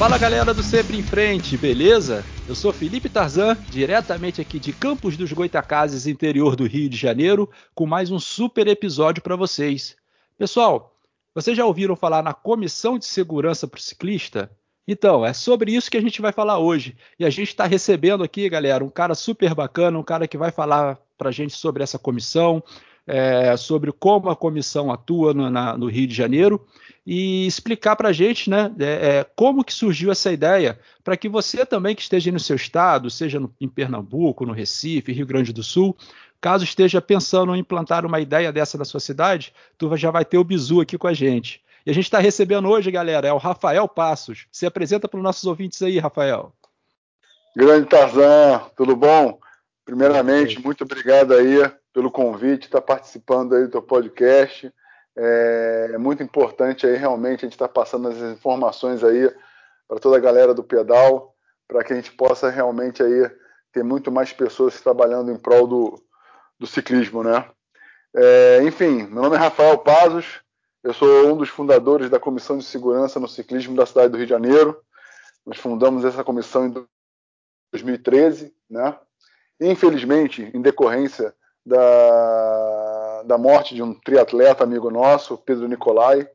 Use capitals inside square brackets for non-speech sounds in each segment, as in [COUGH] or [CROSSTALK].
Fala galera do Sempre em Frente, beleza? Eu sou Felipe Tarzan, diretamente aqui de Campos dos Goitacazes, interior do Rio de Janeiro, com mais um super episódio para vocês. Pessoal, vocês já ouviram falar na Comissão de Segurança para o Ciclista? Então, é sobre isso que a gente vai falar hoje. E a gente está recebendo aqui, galera, um cara super bacana, um cara que vai falar para a gente sobre essa comissão, é, sobre como a comissão atua no, na, no Rio de Janeiro e explicar para a gente né, é, é, como que surgiu essa ideia, para que você também que esteja no seu estado, seja no, em Pernambuco, no Recife, Rio Grande do Sul, caso esteja pensando em implantar uma ideia dessa na sua cidade, tu já vai ter o Bizu aqui com a gente. E a gente está recebendo hoje, galera, é o Rafael Passos. Se apresenta para os nossos ouvintes aí, Rafael. Grande Tarzan, tudo bom? Primeiramente, muito obrigado aí pelo convite, estar tá participando aí do teu podcast. É muito importante aí realmente a gente estar tá passando as informações aí para toda a galera do pedal, para que a gente possa realmente aí ter muito mais pessoas trabalhando em prol do, do ciclismo, né? É, enfim, meu nome é Rafael Pazos, eu sou um dos fundadores da Comissão de Segurança no Ciclismo da cidade do Rio de Janeiro. Nós fundamos essa comissão em 2013, né? Infelizmente, em decorrência da, da morte de um triatleta amigo nosso, Pedro Nicolai.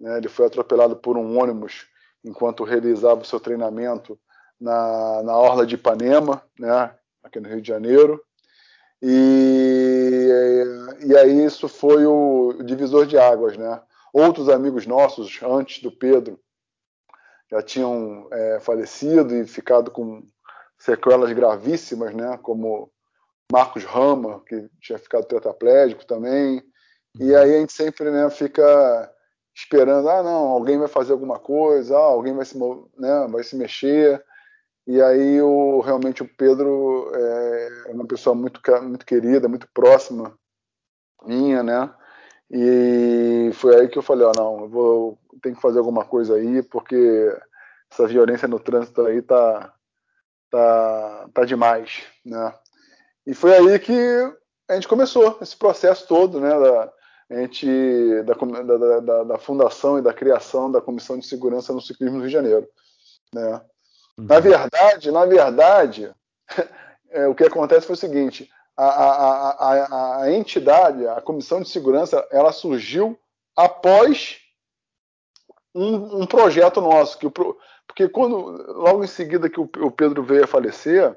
Né? Ele foi atropelado por um ônibus enquanto realizava o seu treinamento na, na Orla de Ipanema, né? aqui no Rio de Janeiro. E, e aí isso foi o divisor de águas. Né? Outros amigos nossos, antes do Pedro, já tinham é, falecido e ficado com sequelas gravíssimas, né? como Marcos Rama, que tinha ficado tetraplégico também. E uhum. aí a gente sempre né, fica esperando, ah, não, alguém vai fazer alguma coisa, ah, alguém vai se, né, vai se mexer. E aí o, realmente o Pedro é uma pessoa muito, muito querida, muito próxima minha, né? E foi aí que eu falei, ó, oh, não, eu vou, tenho que fazer alguma coisa aí, porque essa violência no trânsito aí tá, tá, tá demais, né? E foi aí que a gente começou esse processo todo, né, da, a gente, da, da, da, da, fundação e da criação da Comissão de Segurança no Ciclismo do Rio de Janeiro. Né? Uhum. Na verdade, na verdade, [LAUGHS] é, o que acontece foi o seguinte: a, a, a, a, entidade, a Comissão de Segurança, ela surgiu após um, um projeto nosso, que o, porque quando logo em seguida que o, o Pedro veio a falecer,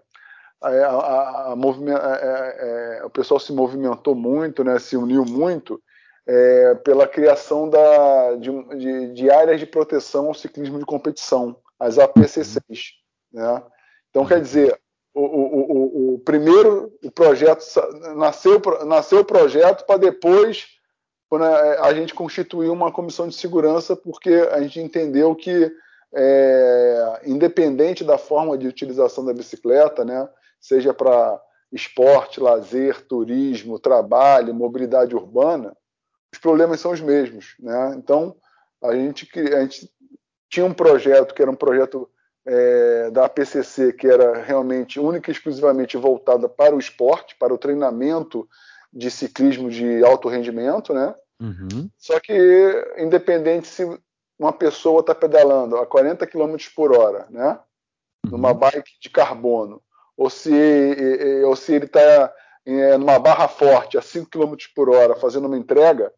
a, a, a é, é, o pessoal se movimentou muito, né, se uniu muito é, pela criação da, de, de, de, áreas de proteção ao ciclismo de competição, as APCCs. Né? Então, quer dizer, o, o, o, o primeiro o projeto nasceu, nasceu o projeto para depois a gente constituir uma comissão de segurança, porque a gente entendeu que, é, independente da forma de utilização da bicicleta, né, seja para esporte, lazer, turismo, trabalho, mobilidade urbana, os problemas são os mesmos. Né? Então, a gente, a gente tinha um projeto que era um projeto é, da APCC, que era realmente única e exclusivamente voltada para o esporte, para o treinamento de ciclismo de alto rendimento, né? Uhum. Só que, independente se uma pessoa está pedalando a 40 km por hora, né? Numa uhum. bike de carbono, ou se, ou se ele está é, numa barra forte a 5 km por hora fazendo uma entrega,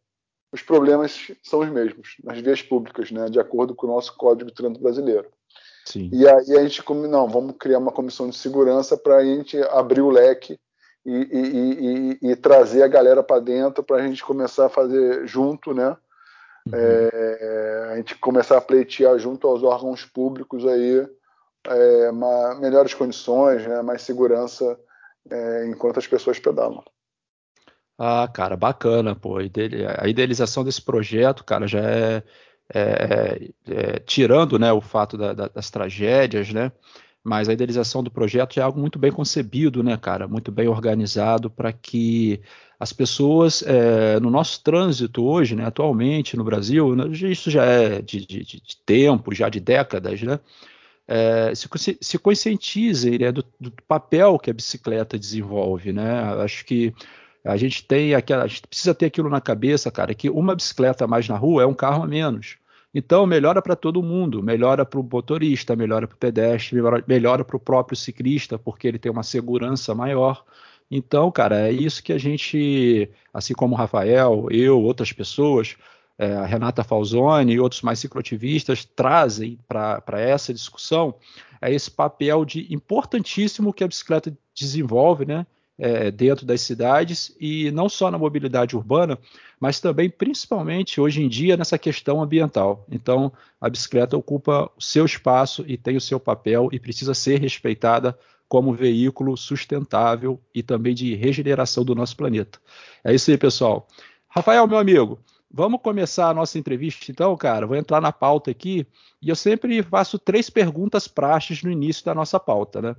os problemas são os mesmos nas vias públicas, né, de acordo com o nosso Código de Trânsito Brasileiro. Sim. E aí a gente, não, vamos criar uma comissão de segurança para a gente abrir o leque e, e, e, e trazer a galera para dentro para a gente começar a fazer junto, né? Uhum. É, a gente começar a pleitear junto aos órgãos públicos aí é, uma, melhores condições, né, mais segurança é, enquanto as pessoas pedalam. Ah, cara, bacana, pô. A idealização desse projeto, cara, já é, é, é, é tirando, né, o fato da, da, das tragédias, né, mas a idealização do projeto é algo muito bem concebido, né, cara, muito bem organizado para que as pessoas é, no nosso trânsito hoje, né, atualmente no Brasil, né, isso já é de, de, de tempo, já de décadas, né, é, se, se né, do, do, papel que a bicicleta desenvolve, né? Acho que a gente tem aquela, a gente precisa ter aquilo na cabeça, cara, que uma bicicleta mais na rua é um carro a menos. Então, melhora para todo mundo, melhora para o motorista, melhora para o pedestre, melhora para o próprio ciclista, porque ele tem uma segurança maior. Então, cara, é isso que a gente, assim como o Rafael, eu, outras pessoas, é, a Renata Falzoni e outros mais cicloativistas trazem para essa discussão, é esse papel de importantíssimo que a bicicleta desenvolve, né? é, dentro das cidades e não só na mobilidade urbana, mas também, principalmente hoje em dia, nessa questão ambiental. Então, a bicicleta ocupa o seu espaço e tem o seu papel e precisa ser respeitada como veículo sustentável e também de regeneração do nosso planeta. É isso aí, pessoal. Rafael, meu amigo, vamos começar a nossa entrevista então, cara. Vou entrar na pauta aqui e eu sempre faço três perguntas praxes no início da nossa pauta, né?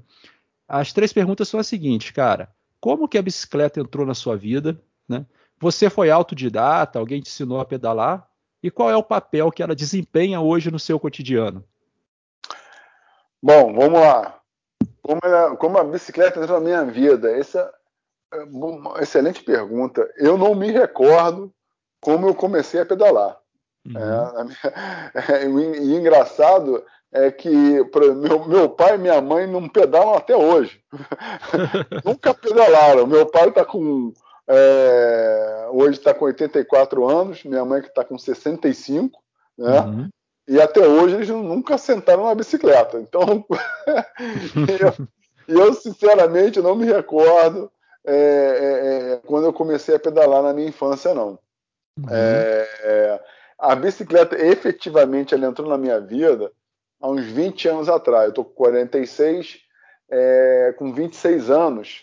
As três perguntas são as seguintes, cara como que a bicicleta entrou na sua vida, né? Você foi autodidata, alguém te ensinou a pedalar? E qual é o papel que ela desempenha hoje no seu cotidiano? Bom, vamos lá. Como, ela, como a bicicleta entrou na minha vida? Essa é uma excelente pergunta. Eu não me recordo como eu comecei a pedalar. Uhum. É, [LAUGHS] e engraçado é que meu, meu pai e minha mãe não pedalam até hoje. [LAUGHS] Nunca pedalaram. Meu pai está com. É, hoje está com 84 anos, minha mãe que está com 65, né? Uhum. E até hoje eles nunca sentaram na bicicleta. Então, [LAUGHS] eu, eu, sinceramente não me recordo é, é, é, quando eu comecei a pedalar na minha infância, não. Uhum. É, a bicicleta efetivamente ela entrou na minha vida há uns 20 anos atrás. Eu estou com 46, é, com 26 anos,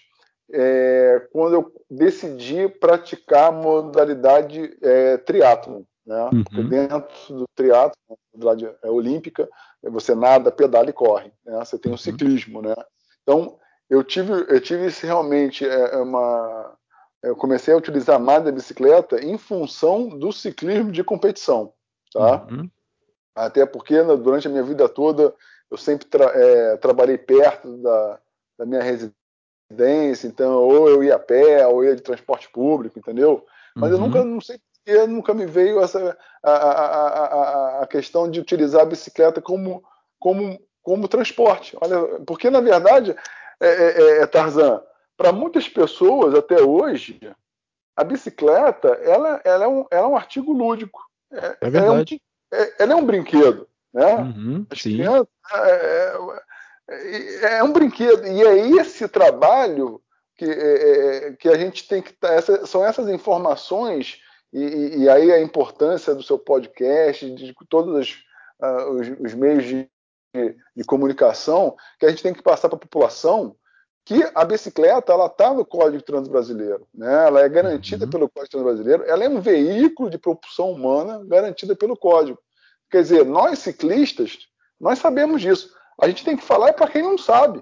é, quando eu decidi praticar a modalidade é, triatlon. Né? Uhum. Dentro do triatlo, modalidade é olímpica, você nada, pedala e corre. Né? Você tem o uhum. ciclismo. Né? Então, eu tive, eu tive realmente é, é uma. Eu comecei a utilizar mais a bicicleta em função do ciclismo de competição. Tá? Uhum. Até porque né, durante a minha vida toda eu sempre tra é, trabalhei perto da, da, minha residência, então ou eu ia a pé, ou ia de transporte público, entendeu? Mas uhum. eu nunca, não sei porque, nunca me veio essa a, a, a, a, questão de utilizar a bicicleta como, como, como transporte. Olha, porque na verdade, é, é, é Tarzan, para muitas pessoas até hoje, a bicicleta ela, ela, é, um, ela é um artigo lúdico. É, é verdade é, ela é um brinquedo, né? Uhum, sim. É, é, é, um brinquedo e é esse trabalho que, é, é que a gente tem que tá, essa, são essas informações e, e, aí a importância do seu podcast, de todos os, uh, os, os meios de, de, de, comunicação que a gente tem que passar para a população que a bicicleta ela está no Código Transbrasileiro, né? Ela é garantida uhum. pelo Código Transbrasileiro, ela é um veículo de propulsão humana garantida pelo Código. Quer dizer, nós ciclistas, nós sabemos disso. A gente tem que falar para quem não sabe.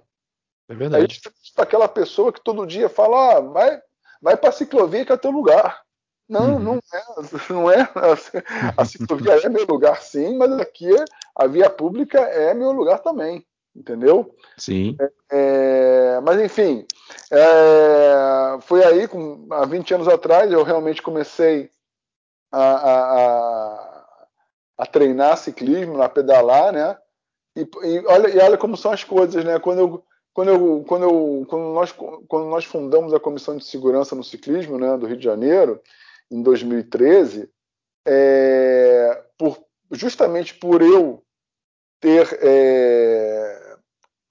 É verdade. A gente para aquela pessoa que todo dia fala, ah, vai, vai para a ciclovia que é teu lugar. Não, uhum. não é, [LAUGHS] não é. A ciclovia é meu lugar, sim, mas aqui a via pública é meu lugar também entendeu? Sim. É, é, mas enfim, é, foi aí, com, há 20 anos atrás, eu realmente comecei a, a, a treinar ciclismo, a pedalar, né? E, e, olha, e olha como são as coisas, né? Quando eu, quando, eu, quando, eu, quando, nós, quando nós fundamos a Comissão de Segurança no Ciclismo né, do Rio de Janeiro, em 2013, é, por, justamente por eu ter é,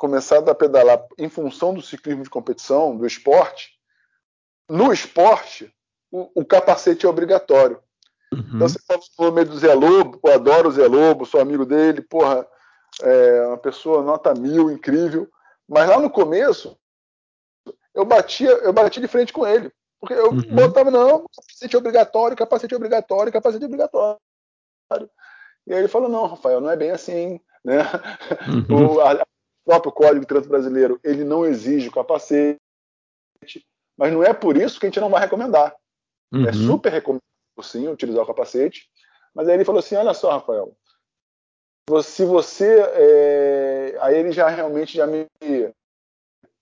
começado a pedalar em função do ciclismo de competição, do esporte, no esporte, o, o capacete é obrigatório. Uhum. Então você fala o nome do Zé Lobo, eu adoro o Zé Lobo, sou amigo dele, porra, é uma pessoa nota mil, incrível. Mas lá no começo, eu batia, eu bati de frente com ele. Porque eu uhum. botava, não, capacete obrigatório, capacete obrigatório, capacete obrigatório. E aí ele falou, não, Rafael, não é bem assim, né? Uhum. O, a, próprio Código de Trânsito Brasileiro ele não exige o capacete, mas não é por isso que a gente não vai recomendar. É uhum. É super recomendado, sim, utilizar o capacete. Mas aí ele falou assim: olha só, Rafael, se você. É... Aí ele já realmente já me,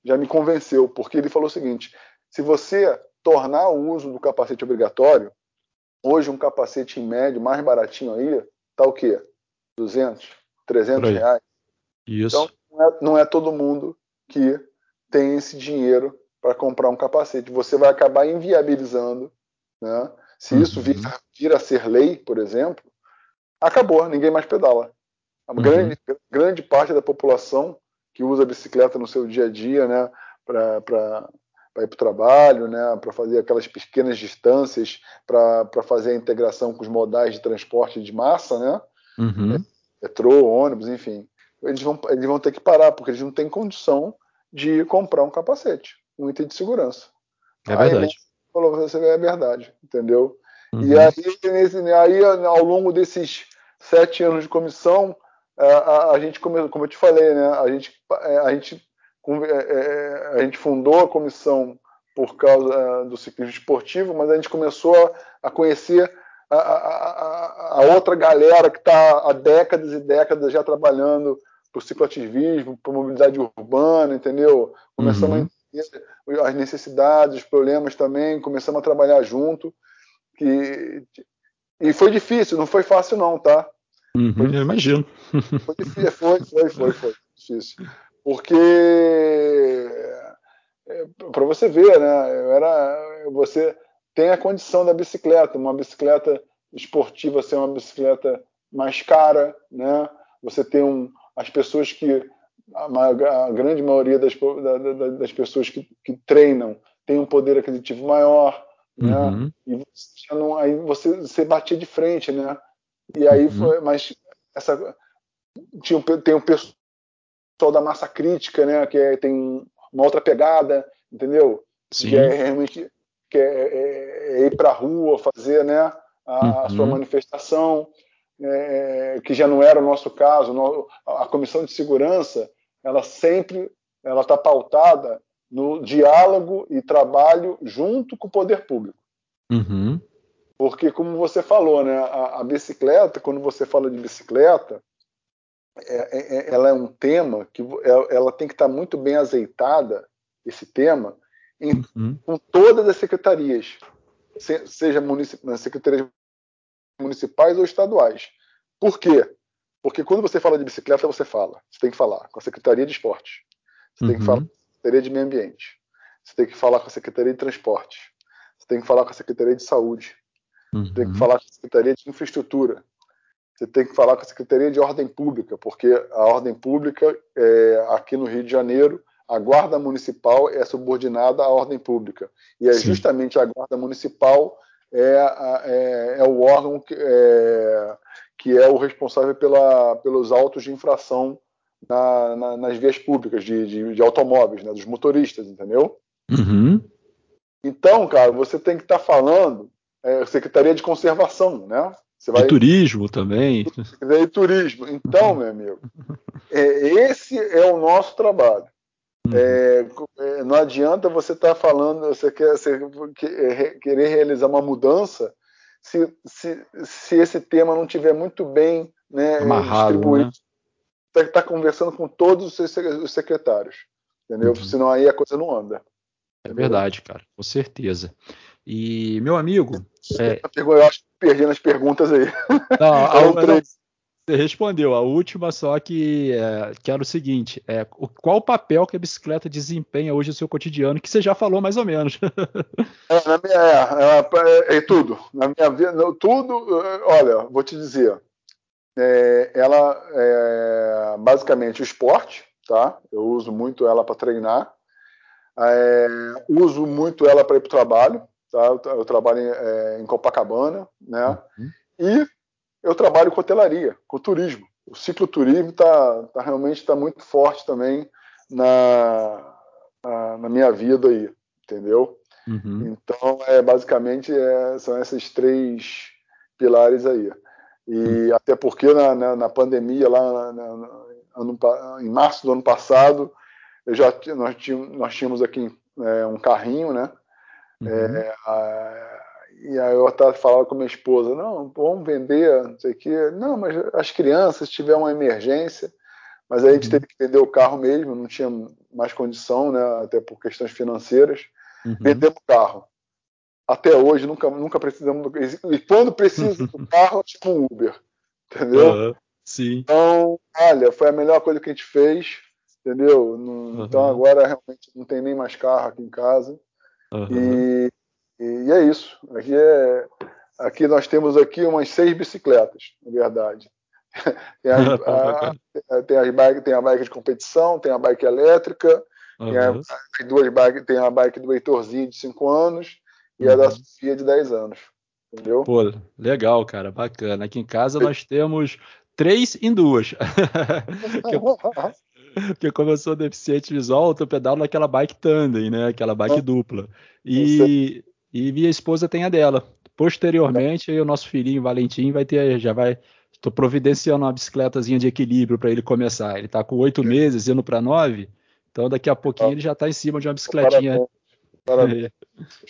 já me convenceu, porque ele falou o seguinte: se você tornar o uso do capacete obrigatório, hoje um capacete em médio, mais baratinho aí, tá o quê? 200, 300 reais. Isso. Então, não é, não é todo mundo que tem esse dinheiro para comprar um capacete. Você vai acabar inviabilizando. Né? Se uhum. isso vir, vir, a ser lei, por exemplo, acabou, ninguém mais pedala. A uhum. grande, grande parte da população que usa a bicicleta no seu dia a dia, né, para ir para o trabalho, né, para fazer aquelas pequenas distâncias, para fazer a integração com os modais de transporte de massa, né, uhum. metrô, ônibus, enfim, eles vão, eles vão ter que parar, porque eles não têm condição de comprar um capacete, um item de segurança. É verdade. Aí, falou, você é verdade, entendeu? Uhum. E aí, nesse, aí, ao longo desses sete anos de comissão, a, a, a gente, como, como eu te falei, né, a gente, é, a gente, é, a gente fundou a comissão por causa do ciclismo esportivo, mas a gente começou a conhecer a, a, a outra galera que está há décadas e décadas já trabalhando para o cicloativismo, para a mobilidade urbana, entendeu? Começamos uhum. a entender as necessidades, os problemas também, começamos a trabalhar junto. Que, e foi difícil, não foi fácil não, tá? Uhum, foi eu imagino. Foi difícil, foi, foi, foi, foi difícil. Porque é, para você ver, né? Eu era, você tem a condição da bicicleta, uma bicicleta esportiva ser uma bicicleta mais cara, né? Você tem um, as pessoas que a, grande maioria das, da, das pessoas que, que, treinam tem um poder aquisitivo maior, né? Uhum. E você não, aí você, você batia de frente, né? E aí uhum. foi, mas essa tinha tem um pessoal da massa crítica, né? Que é, tem uma outra pegada, entendeu? Sim. Que é realmente que é, é, é ir para a rua fazer, né? A, uhum. a sua manifestação é, que já não era o nosso caso. A comissão de segurança, ela sempre ela está pautada no diálogo e trabalho junto com o poder público. Uhum. Porque, como você falou, né, a, a, bicicleta, quando você fala de bicicleta, é, é, é ela é um tema que ela, é, ela tem que estar tá muito bem azeitada, esse tema, em, uhum. com todas as secretarias, se, seja municip, secretarias municipais ou estaduais. Por quê? Porque quando você fala de bicicleta, você fala. Você tem que falar com a Secretaria de Esporte. Você uhum. tem que falar com a Secretaria de Meio Ambiente. Você tem que falar com a Secretaria de Transporte. Você tem que falar com a Secretaria de Saúde. Uhum. Você tem que falar com a Secretaria de Infraestrutura. Você tem que falar com a Secretaria de Ordem Pública, porque a ordem pública, é, aqui no Rio de Janeiro, a Guarda Municipal é subordinada à ordem pública. E é Sim. justamente a Guarda Municipal é, é, é o órgão que é, que é o responsável pela, pelos autos de infração na, na, nas vias públicas de, de, de automóveis, né, dos motoristas, entendeu? Uhum. Então, cara, você tem que estar tá falando é, Secretaria de Conservação, né? Você vai... De turismo também. De turismo. Então, meu amigo, é, esse é o nosso trabalho. Uhum. É, é, não adianta você estar tá falando, você quer você querer realizar uma mudança se, se, se esse tema não tiver muito bem né, Amarrado, distribuído. Né? Tem que estar tá conversando com todos os secretários, entendeu? Uhum. Senão aí a coisa não anda. É verdade, cara, com certeza. E, meu amigo. É... Eu acho que perdi nas perguntas aí. Não, [LAUGHS] a, a, você respondeu. A última só que, é, que era o seguinte: é, qual o papel que a bicicleta desempenha hoje no seu cotidiano, que você já falou mais ou menos. [LAUGHS] é, na minha, é, é, é, tudo. Na minha vida, tudo, olha, vou te dizer. É, ela é basicamente o esporte, tá? Eu uso muito ela para treinar. É, uso muito ela para ir para o trabalho, tá? Eu, eu trabalho em, é, em Copacabana, né? Uhum. E eu trabalho com hotelaria, com turismo. O cicloturismo tá, tá realmente está muito forte também na, na, na, minha vida aí, entendeu? Uhum. Então, é, basicamente, é, são esses três pilares aí. E uhum. até porque na, na, na pandemia, lá ano, em março do ano passado, eu já, nós, tínhamos, nós tínhamos aqui é, um carrinho, né? Uhum. É, a, e aí eu estava falando com minha esposa, não, vamos vender, não sei o quê. Não, mas as crianças, se tiver uma emergência, mas aí a gente uhum. teve que vender o carro mesmo, não tinha mais condição, né, até por questões financeiras. Uhum. Vendemos o carro. Até hoje, nunca, nunca precisamos do... E quando precisa do [LAUGHS] carro, tipo um Uber, entendeu? Uhum. Sim. Então, olha, foi a melhor coisa que a gente fez, entendeu? Não, Então agora realmente não tem nem mais carro aqui em casa. E, e, é isso. Aqui é aqui nós temos aqui umas seis bicicletas, na verdade. [LAUGHS] tem, [LAUGHS] a, a, tem, as bike, tem a bike de competição, tem a bike elétrica, uhum. tem, a, duas bike, tem a bike do Heitorzinho de 5 anos e uhum. a da uhum. Sofia de 10 anos. Entendeu? Pô, legal, cara, bacana. Aqui em casa nós temos três em duas. [LAUGHS] Porque como eu sou deficiente visual, eu pedalo naquela bike tandem, né? Aquela bike ah, dupla. E, e minha esposa tem a dela. Posteriormente, aí, o nosso filhinho Valentim vai ter, já vai Estou providenciando uma bicicletazinha de equilíbrio para ele começar. Ele está com oito meses, indo para nove. Então, daqui a pouquinho ele já está em cima de uma bicicletinha. Parabéns.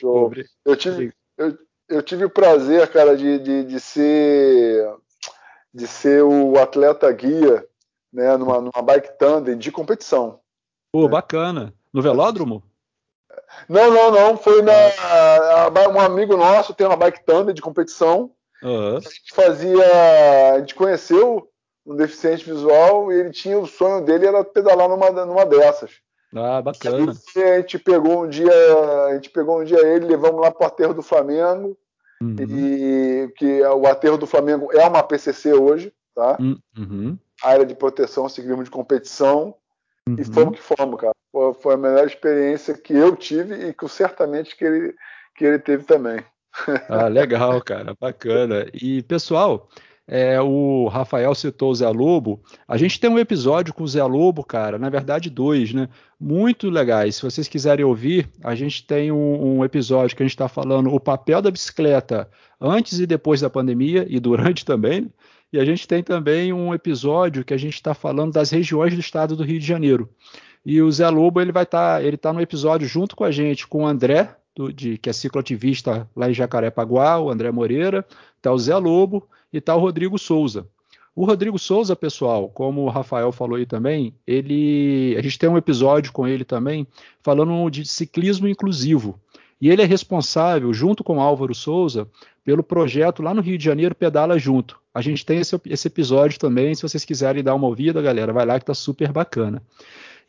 Parabéns. Eu, tive, eu, eu, tive o prazer, cara, de, de, de, ser de ser o atleta guia né, numa, numa bike tandem de competição. Pô, né? bacana. No velódromo? Não, não, não. Foi na. A, a, um amigo nosso tem uma bike tandem de competição. Uhum. A gente fazia. A gente conheceu um deficiente visual e ele tinha o sonho dele era pedalar numa, numa dessas. Ah, bacana. E a gente pegou um dia, a gente pegou um dia ele, levamos lá para o aterro do Flamengo. Uhum. E que é o aterro do Flamengo é uma PCC hoje, tá? Uhum. Área de proteção ciclismo de competição. Uhum. E fomos que fomos, cara. Foi a melhor experiência que eu tive e que certamente que ele, que ele teve também. Ah, legal, cara, bacana. E pessoal, é, o Rafael citou o Zé Lobo. A gente tem um episódio com o Zé Lobo, cara, na verdade dois, né? Muito legais. Se vocês quiserem ouvir, a gente tem um, um episódio que a gente está falando o papel da bicicleta antes e depois da pandemia e durante também. Né? E a gente tem também um episódio que a gente está falando das regiões do estado do Rio de Janeiro. E o Zé Lobo ele vai estar, tá, ele está no episódio junto com a gente, com o André do, de, que é cicloativista lá em Jacarepaguá, o André Moreira, está o Zé Lobo e está o Rodrigo Souza. O Rodrigo Souza, pessoal, como o Rafael falou aí também, ele, a gente tem um episódio com ele também falando de ciclismo inclusivo. E ele é responsável, junto com Álvaro Souza, pelo projeto lá no Rio de Janeiro Pedala Junto. A gente tem esse, esse episódio também, se vocês quiserem dar uma ouvida, galera, vai lá que tá super bacana.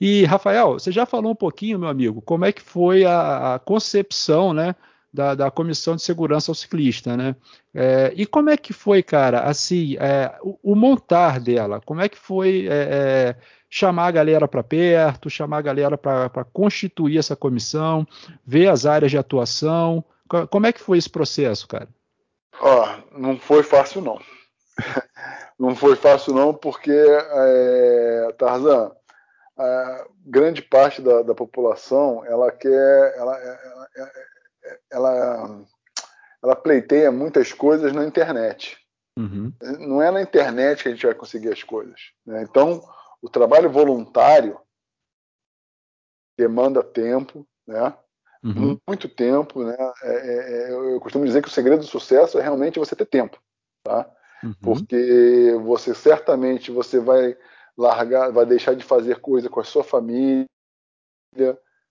E, Rafael, você já falou um pouquinho, meu amigo, como é que foi a, a concepção, né, da, da, Comissão de Segurança ao Ciclista, né? É, e como é que foi, cara, assim, é, o, o, montar dela? Como é que foi é, é chamar a galera para perto, chamar a galera para constituir essa comissão, ver as áreas de atuação? Como é que foi esse processo, cara? Ó, oh, não foi fácil, não. [LAUGHS] não foi fácil, não, porque, é, Tarzan, grande parte da, da, população ela quer ela, ela, ela, ela, pleiteia muitas coisas na internet uhum. não é na internet que a gente vai conseguir as coisas né? então o trabalho voluntário demanda tempo né uhum. muito tempo né é, é, é eu costumo dizer que o segredo do sucesso é realmente você ter tempo tá uhum. porque você certamente você vai largar, vai deixar de fazer coisa com a sua família,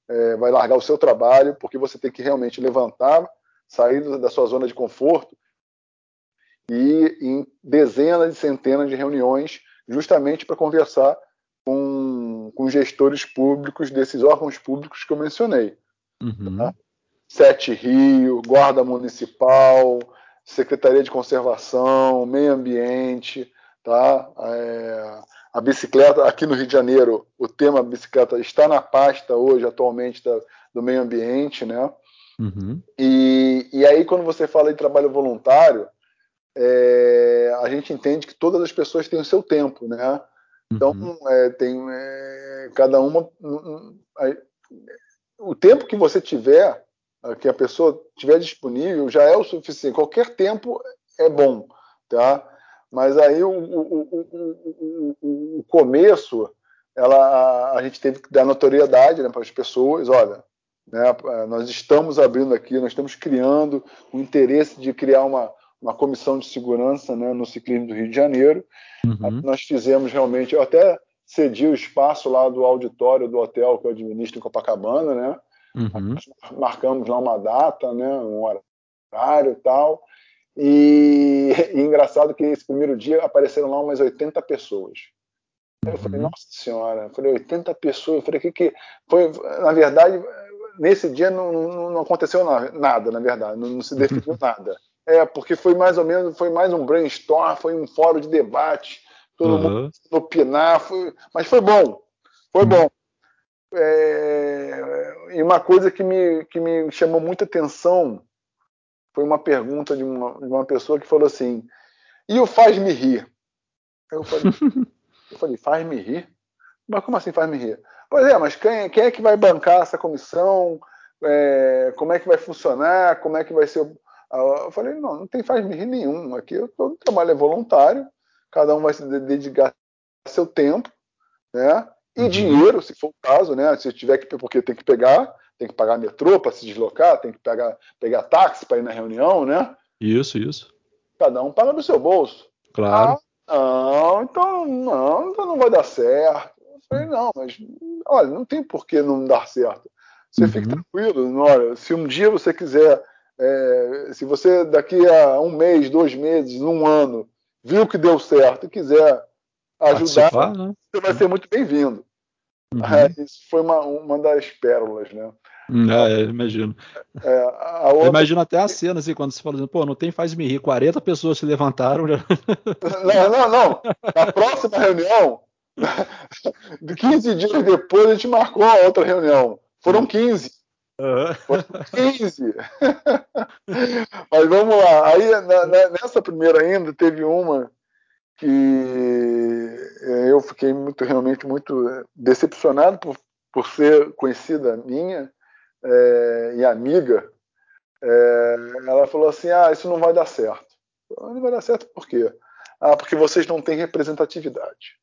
é, vai largar o seu trabalho, porque você tem que realmente levantar, sair da sua zona de conforto e ir em dezenas e centenas de reuniões, justamente para conversar com, com gestores públicos desses órgãos públicos que eu mencionei. Uhum. Tá? Sete Rio, Guarda Municipal, Secretaria de Conservação, Meio Ambiente, tá? É, a bicicleta, aqui no Rio de Janeiro, o tema bicicleta está na pasta hoje, atualmente, da, do meio ambiente, né? Uhum. E, e aí, quando você fala em trabalho voluntário, é, a gente entende que todas as pessoas têm o seu tempo, né? Então, uhum. é, tem é, cada uma. O tempo que você tiver, que a pessoa tiver disponível, já é o suficiente. Qualquer tempo é bom, tá? Mas aí o, o, o, o começo, ela, a gente teve que dar notoriedade né, para as pessoas, olha, né, nós estamos abrindo aqui, nós estamos criando o interesse de criar uma, uma comissão de segurança né, no ciclismo do Rio de Janeiro. Uhum. Nós fizemos realmente, eu até cedi o espaço lá do auditório do hotel que eu administro em Copacabana, né? Uhum. marcamos lá uma data, né, um horário e tal. E, e, engraçado que esse primeiro dia apareceram lá umas 80 pessoas. Eu falei, uhum. nossa senhora, eu falei, 80 pessoas. Eu falei, que que foi? Na verdade, nesse dia não, não, não aconteceu nada, na verdade, não, não se definiu [LAUGHS] nada. É, porque foi mais ou menos, foi mais um brainstorm, foi um fórum de debate, todo uhum. mundo opinar, foi, mas foi bom, foi bom. É, e uma coisa que me, que me chamou muita atenção foi uma pergunta de uma, de uma pessoa que falou assim: e o faz-me rir? Eu falei, [LAUGHS] eu falei faz-me rir? Mas como assim faz-me rir? Pois é, mas quem, quem, é que vai bancar essa comissão? É, como é que vai funcionar? Como é que vai ser? Eu falei, não, não tem faz-me rir nenhum. Aqui todo trabalho é voluntário, cada um vai se dedicar seu tempo, né? E uhum. dinheiro, se for o caso, né? Se tiver que, porque tem que pegar, tem que pagar metrô para se deslocar, tem que pegar, pegar táxi para ir na reunião, né? Isso, isso. Cada um paga do seu bolso. Claro. Ah, não, então não, então não vai dar certo. Eu falei, não, mas olha, não tem por que não dar certo. Você uhum. fique tranquilo, olha, se um dia você quiser, é, se você daqui a um mês, dois meses, um ano, viu que deu certo e quiser ajudar, né? você vai ser muito bem-vindo. Uhum. É, isso foi uma, uma das pérolas, né? Hum, é, imagino. É, outra... Imagino até a cena, assim, quando você fala assim, pô, não tem faz-me rir, 40 pessoas se levantaram. Já... [LAUGHS] Não, não, não. Na próxima reunião, [LAUGHS] 15 dias depois, a gente marcou a outra reunião. Foram 15. Uhum. Foram 15. [LAUGHS] Mas vamos lá. Aí, na, na, nessa primeira ainda, teve uma que é, eu fiquei muito realmente muito decepcionado por, por ser conhecida minha é, e amiga. É, ela falou assim: ah, isso não vai dar certo. Não vai dar certo por quê? Ah, porque vocês não têm representatividade.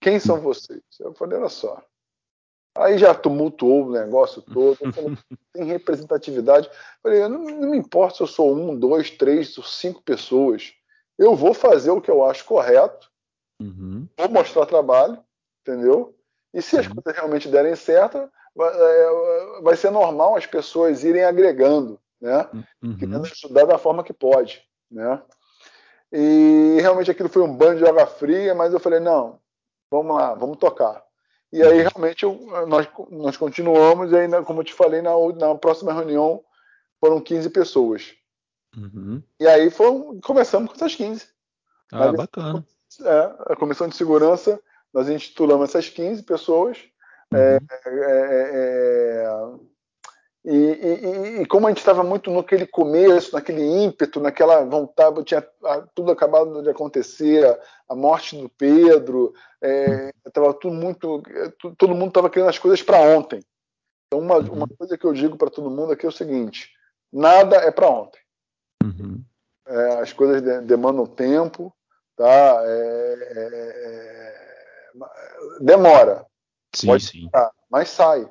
Quem são vocês? Eu falei, olha só. Aí já tumultuou o negócio todo. Eu falei, [LAUGHS] tem representatividade. Eu falei, não, não me importa se eu sou um, dois, três ou cinco pessoas eu vou fazer o que eu acho correto, uhum. vou mostrar trabalho, entendeu? E se as coisas realmente derem certo, vai, é, vai, ser normal as pessoas irem agregando, né? Uhum. Querendo ajudar da forma que pode, né? E realmente aquilo foi um banho de água fria, mas eu falei, não, vamos lá, vamos tocar. E aí realmente eu, nós, nós continuamos, e aí, como eu te falei, na, na próxima reunião foram 15 pessoas. Uhum. E aí começamos com essas 15. Ah, Mas, bacana. É, a comissão de segurança, nós intitulamos essas 15 pessoas. Uhum. É, é, é, e, e, e, como a gente estava muito naquele começo, naquele ímpeto, naquela vontade, tinha tudo acabado de acontecer, a, morte do Pedro, estava tudo muito, todo mundo estava querendo as coisas para ontem. Então uma, uhum. uma coisa que eu digo para todo mundo aqui é o seguinte: nada é para ontem. Uhum. É, as coisas de, demandam tempo, tá? É, é, é demora. Sim, Pode sim. Ficar, mas sai,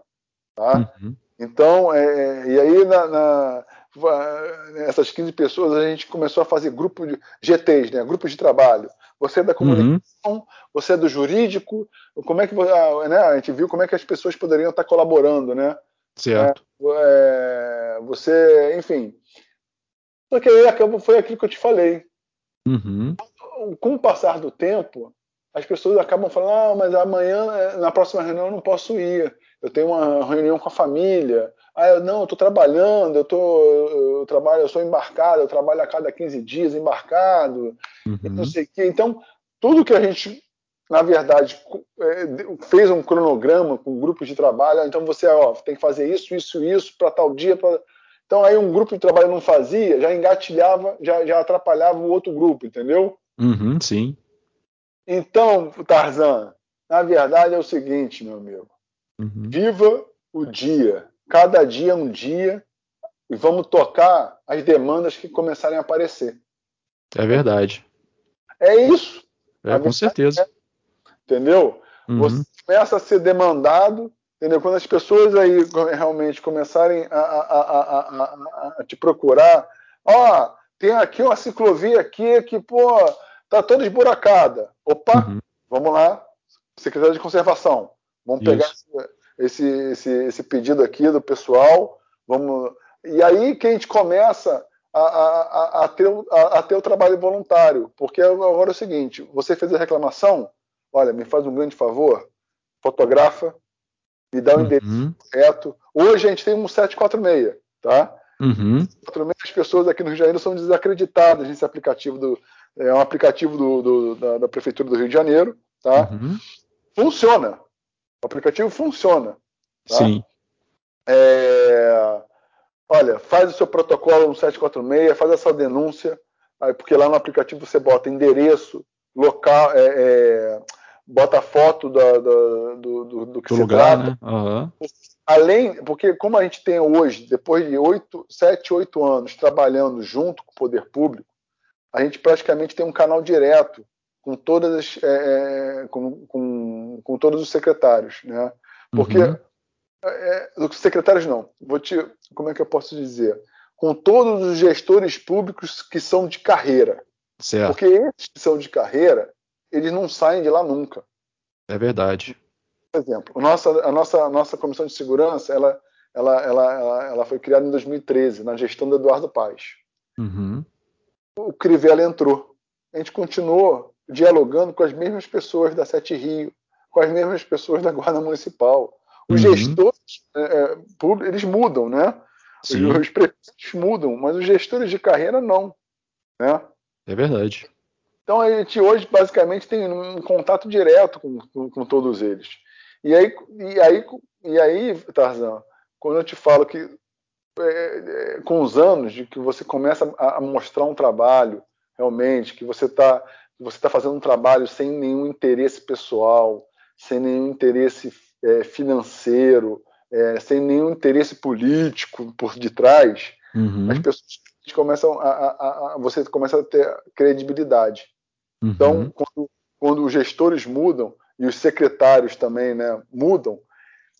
tá? Uhum. Então, é, e aí na, na, essas 15 pessoas a gente começou a fazer grupos de GTs, né? Grupos de trabalho. Você é da comunicação, uhum. você é do jurídico, como é que ah, né? a gente viu como é que as pessoas poderiam estar colaborando, né? Certo. É, você, enfim, só que aí acabou, foi aquilo que eu te falei. Uhum. Com o passar do tempo, as pessoas acabam falando, ah, mas amanhã, eh, na próxima reunião, eu não posso ir. Eu tenho uma reunião com a família. Ah, eu, não, eu estou trabalhando, eu, tô, eu trabalho, eu sou embarcado, eu trabalho a cada 15 dias embarcado, uhum. não sei o quê. Então, tudo que a gente, na verdade, eh, fez um cronograma com grupos de trabalho, ah, então você ó, tem que fazer isso, isso, isso para tal dia, pra... Então aí um grupo de trabalho não fazia, já engatilhava, já, já atrapalhava o outro grupo, entendeu? Uhum, sim. Então, Tarzan, na verdade é o seguinte, meu amigo. Uhum. Viva o dia. Cada dia é um dia e vamos tocar as demandas que começarem a aparecer. É verdade. É isso. É, com certeza. É, entendeu? Uhum. Você começa a ser demandado Entendeu? Quando as pessoas aí realmente começarem a, a, a, a te procurar, ó, tem aqui uma ciclovia aqui que, pô, tá toda esburacada. Opa, uhum. vamos lá, secretário de conservação. Vamos Isso. pegar esse, esse, esse pedido aqui do pessoal, vamos. E aí que a gente começa a, a, a, ter, a, ter o trabalho voluntário. Porque agora é o seguinte: você fez a reclamação, olha, me faz um grande favor, fotografa, me dá o uhum. endereço correto. Hoje a gente tem um 746, tá? Uhum. As pessoas aqui no Rio de Janeiro são desacreditadas nesse aplicativo do. É um aplicativo do, do da, da, Prefeitura do Rio de Janeiro, tá? Uhum. Funciona. O aplicativo funciona. Tá? Sim. É, olha, faz o seu protocolo no 746, faz essa denúncia, porque lá no aplicativo você bota endereço, local, é, é, bota foto da, da, do, do, do, que do se lugar, trata. Né? Uhum. Além, porque como a gente tem hoje, depois de 8, 7, 8 anos trabalhando junto com o poder público, a gente praticamente tem um canal direto com todas as, é, é com, com, com, todos os secretários, né? Porque uhum. é, os secretários não, vou te, como é que eu posso dizer, com todos os gestores públicos que são de carreira, certo. porque esses que são de carreira, eles não saem de lá nunca. É verdade. Por exemplo, a nossa, a nossa, a nossa comissão de segurança, ela, ela, ela, ela, ela foi criada em 2013 na gestão do Eduardo Paes. Uhum. O Crivella entrou. A gente continuou dialogando com as mesmas pessoas da Sete Rio, com as mesmas pessoas da Guarda Municipal. Os uhum. gestores é, é eles mudam, né? Sim. Os prefeitos mudam, mas os gestores de carreira não. Né? É verdade. Então a gente hoje basicamente tem um contato direto com, com, com todos eles. E aí, e aí, e aí, Tarzan, quando eu te falo que é, é, com os anos de que você começa a, a mostrar um trabalho realmente, que você está você está fazendo um trabalho sem nenhum interesse pessoal, sem nenhum interesse é, financeiro, é, sem nenhum interesse político por detrás, uhum. as pessoas começam a, a, a, você começa a ter credibilidade. Uhum. Então, quando, quando, os gestores mudam e os secretários também, né, mudam,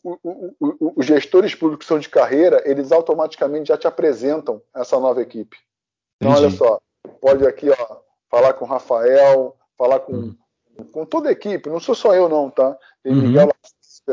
o, o, o, os gestores públicos são de carreira, eles automaticamente já te apresentam essa nova equipe. Então, Entendi. olha só, pode aqui, ó, falar com o Rafael, falar com, uhum. com toda a equipe, não sou só eu não, tá? Tem uhum. Miguel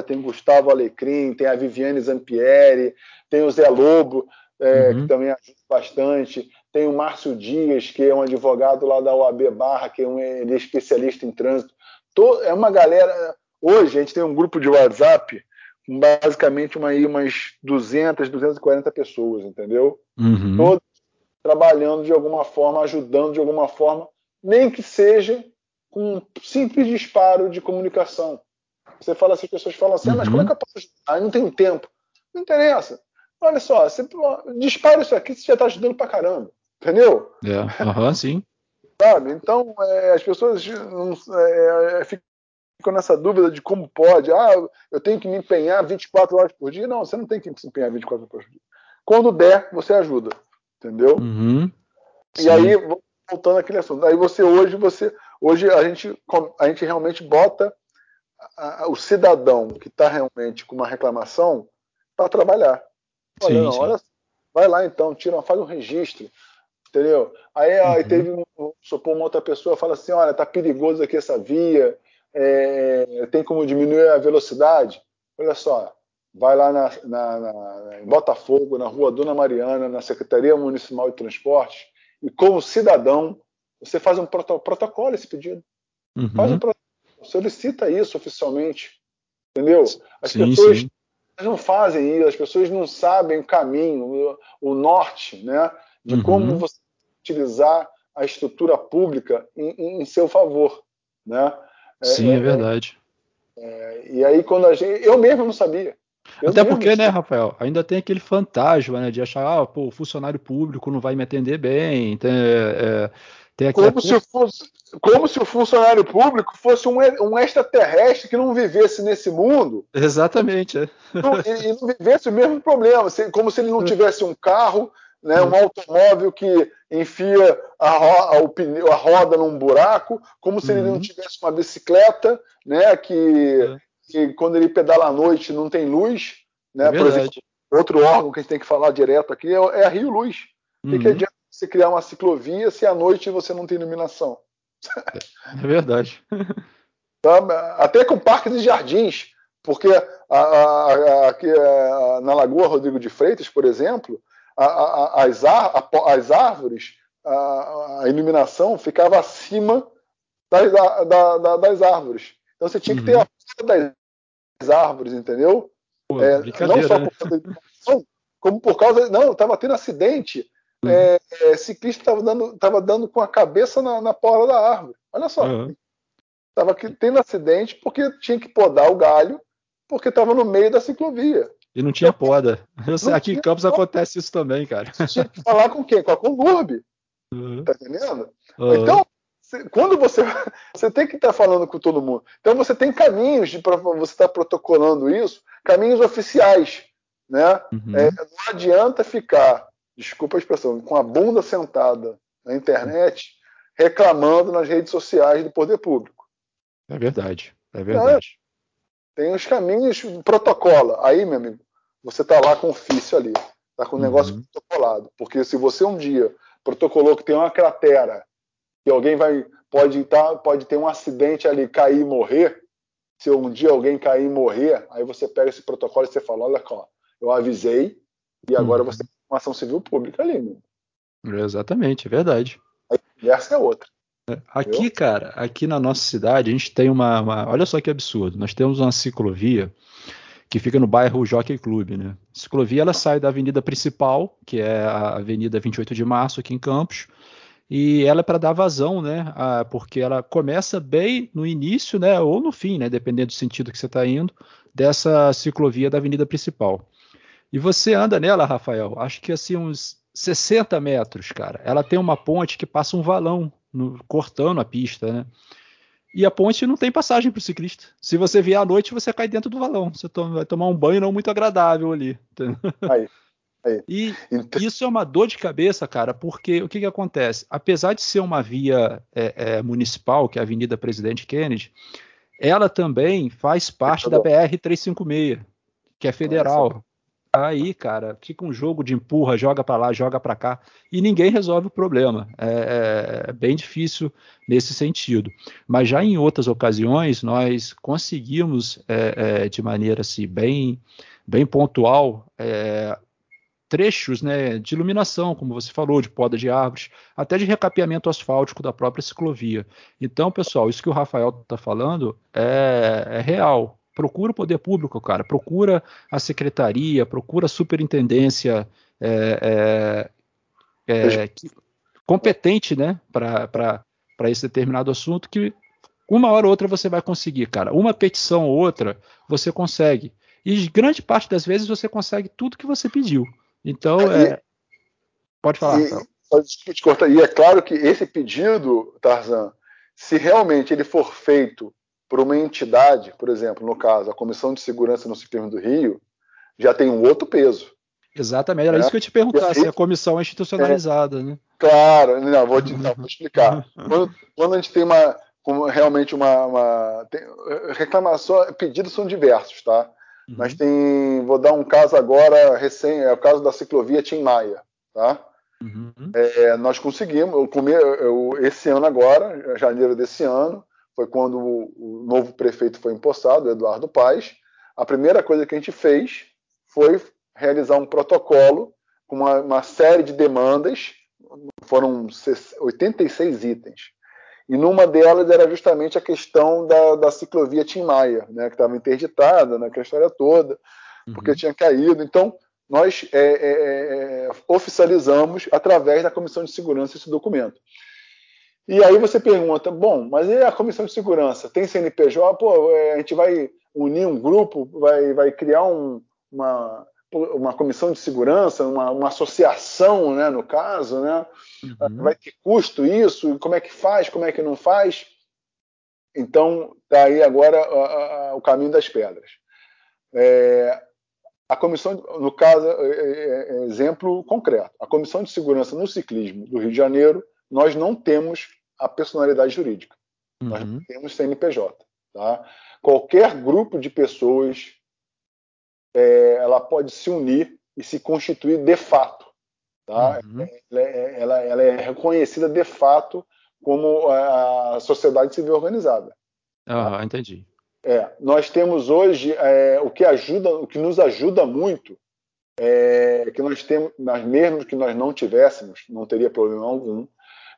tem Gustavo Alecrim, tem a Viviane Zampieri, tem o Zé Lobo, é, uhum. que também ajuda bastante, tem o Márcio Dias, que é um advogado lá da OAB Barra, que é um ele é especialista em trânsito. Tô, é uma galera. Hoje a gente tem um grupo de WhatsApp basicamente uma, aí, umas 200, 240 pessoas, entendeu? Uhum. Todos trabalhando de alguma forma, ajudando de alguma forma, nem que seja com um simples disparo de comunicação. Você fala, as pessoas falam assim, ah, mas como é que eu posso ajudar? Ah, não tenho tempo. Não interessa. Olha só, você dispara isso aqui, você já está ajudando pra caramba. Entendeu? É, uhum, sim. [LAUGHS] Sabe? Então, é, as pessoas não, é, é, ficam nessa dúvida de como pode. Ah, eu tenho que me empenhar 24 horas por dia. Não, você não tem que se empenhar 24 horas por dia. Quando der, você ajuda entendeu? Uhum. E aí, voltando àquele assunto, aí você hoje, você hoje a gente, a gente realmente bota a, a, o cidadão que está realmente com uma reclamação para trabalhar. Olha, sim, não, sim. olha, vai lá então, tira, faz um registro, entendeu? Aí, uhum. aí teve, um, supor, uma outra pessoa fala assim, olha, tá perigoso aqui essa via, é, tem como diminuir a velocidade. Olha só, vai lá na, na, na, em Botafogo, na rua Dona Mariana, na Secretaria Municipal de Transportes, e como cidadão, você faz um protocolo esse pedido. Uhum. Faz um protocolo, solicita isso oficialmente. Entendeu? As sim, pessoas sim. não fazem isso, as pessoas não sabem o caminho, o, o norte, né? De uhum. como você utilizar a estrutura pública em, em seu favor. Né? Sim, é, é, é verdade. É, e aí, quando a gente. Eu mesmo não sabia. Eu Até porque, né, Rafael, ainda tem aquele fantasma, né, de achar, ah, pô, o funcionário público não vai me atender bem, tem, é, tem como, se fosse, como se o funcionário público fosse um, um extraterrestre que não vivesse nesse mundo. Exatamente, é. e, e, não vivesse o mesmo problema, como se ele não [LAUGHS] tivesse um carro, né, um automóvel que enfia a, ro a, roda num buraco, como se uhum. ele não uhum. tivesse uma bicicleta, né, que, é que quando ele pedala à noite não tem luz, né? É Por exemplo, outro órgão que a gente tem que falar direto aqui é, é a Rio Luz. Uhum. O que, que adianta você criar uma ciclovia se à noite você não tem iluminação? É verdade. [LAUGHS] Tá? Até com parques e jardins, porque a, a, a, aqui, na Lagoa Rodrigo de Freitas, por exemplo, a, a, as, as, árvores, a, iluminação ficava acima das, da, das árvores. Então você tinha que ter uhum. a força das árvores, entendeu? Pô, é, não só por causa da como por causa. Não, estava tendo acidente. Uhum. É, é, ciclista estava dando, tava dando com a cabeça na, na porta da árvore. Olha só. Estava uhum. tendo acidente porque tinha que podar o galho, porque estava no meio da ciclovia. E não tinha poda. Sei, aqui em Campos poda. acontece isso também, cara. Tinha que falar com quem? Com a Conlurb. Uhum. Tá entendendo? Uhum. Então, quando você [LAUGHS] você tem que estar tá falando com todo mundo. Então você tem caminhos de você estar tá protocolando isso, caminhos oficiais, né? Uhum. É, não adianta ficar, desculpa a expressão, com a bunda sentada na internet reclamando nas redes sociais do poder público. É verdade, é verdade. Tem os caminhos, protocola. Aí, meu amigo, você está lá com o ofício ali, está com o negócio uhum. protocolado. Porque se você um dia protocolou que tem uma cratera que alguém vai pode tá, pode ter um acidente ali, cair e morrer. Se um dia alguém cair e morrer, aí você pega esse protocolo e você fala, olha só, eu avisei e agora uhum. você tem uma ação civil pública ali. Meu. Exatamente, é verdade. E essa é outra. É, aqui, cara, aqui na nossa cidade, a gente tem uma, uma, Olha só que absurdo. Nós temos uma ciclovia que fica no bairro Jockey Club, né? A ciclovia ela sai da avenida principal, que é a Avenida 28 de Março, aqui em Campos, e ela é para dar vazão, né? A, porque ela começa bem no início, né? Ou no fim, né? Dependendo do sentido que você está indo, dessa ciclovia da avenida principal. E você anda nela, Rafael, acho que assim uns 60 metros, cara. Ela tem uma ponte que passa um valão no, cortando a pista, né? E a ponte não tem passagem para o ciclista. Se você vier à noite, você cai dentro do valão. Você toma, vai tomar um banho não muito agradável ali. Aí. E então... isso é uma dor de cabeça, cara, porque o que, que acontece? Apesar de ser uma via é, é, municipal, que é a Avenida Presidente Kennedy, ela também faz parte da BR-356, que é federal. Aí, cara, fica um jogo de empurra, joga para lá, joga para cá, e ninguém resolve o problema. É, é, bem difícil nesse sentido. Mas já em outras ocasiões, nós conseguimos, é, é de maneira assim, bem, bem pontual, é, trechos né, de iluminação, como você falou, de poda de árvores, até de recapeamento asfáltico da própria ciclovia. Então, pessoal, isso que o Rafael está falando é, é, real. Procura o poder público, cara. Procura a secretaria, procura a superintendência é, é, é que, competente né, para esse determinado assunto que uma hora ou outra você vai conseguir, cara. Uma petição ou outra você consegue. E grande parte das vezes você consegue tudo que você pediu. Então, é, pode falar. E, te cortar, e é claro que esse pedido, Tarzan, se realmente ele for feito por uma entidade, por exemplo, no caso, a Comissão de Segurança no Ciclismo do Rio, já tem um outro peso. Exatamente, era é. isso que eu te perguntar, se a comissão é institucionalizada, é, né? Claro, não, vou, te, [LAUGHS] não, vou explicar. Quando, quando, a gente tem uma, realmente uma, uma tem, reclamação, pedidos são diversos, tá? Uhum. Mas tem, vou dar um caso agora recém, é o caso da ciclovia Tim Maia, tá? Uhum. É, nós conseguimos, eu, eu, esse ano agora, janeiro desse ano, foi quando o, novo prefeito foi empossado, Eduardo Paes. A primeira coisa que a gente fez foi realizar um protocolo com uma, uma série de demandas, foram 86 itens. E numa delas era justamente a questão da, da ciclovia Tim Maia, né, que estava interditada naquela né, história toda, porque uhum. tinha caído. Então, nós é, é, é, oficializamos através da Comissão de Segurança esse documento. E aí você pergunta, bom, mas e a Comissão de Segurança? Tem CNPJ? Pô, é, a gente vai unir um grupo, vai, vai criar um, uma, uma comissão de segurança, uma, uma associação, né, no caso, né? Uhum. Vai ter custo isso? Como é que faz? Como é que não faz? Então, está aí agora a, a, o caminho das pedras. É, a comissão, no caso, é, é, exemplo concreto, a Comissão de Segurança no Ciclismo do Rio de Janeiro, nós não temos a personalidade jurídica. Uhum. Nós temos CNPJ. Tá? Qualquer grupo de pessoas é, ela pode se unir e se constituir de fato. Tá? Uhum. Ela, é, ela, ela, é reconhecida de fato como a sociedade civil organizada. Ah, tá? entendi. É, nós temos hoje é, o que ajuda, o que nos ajuda muito é que nós temos, mas mesmo que nós não tivéssemos, não teria problema algum,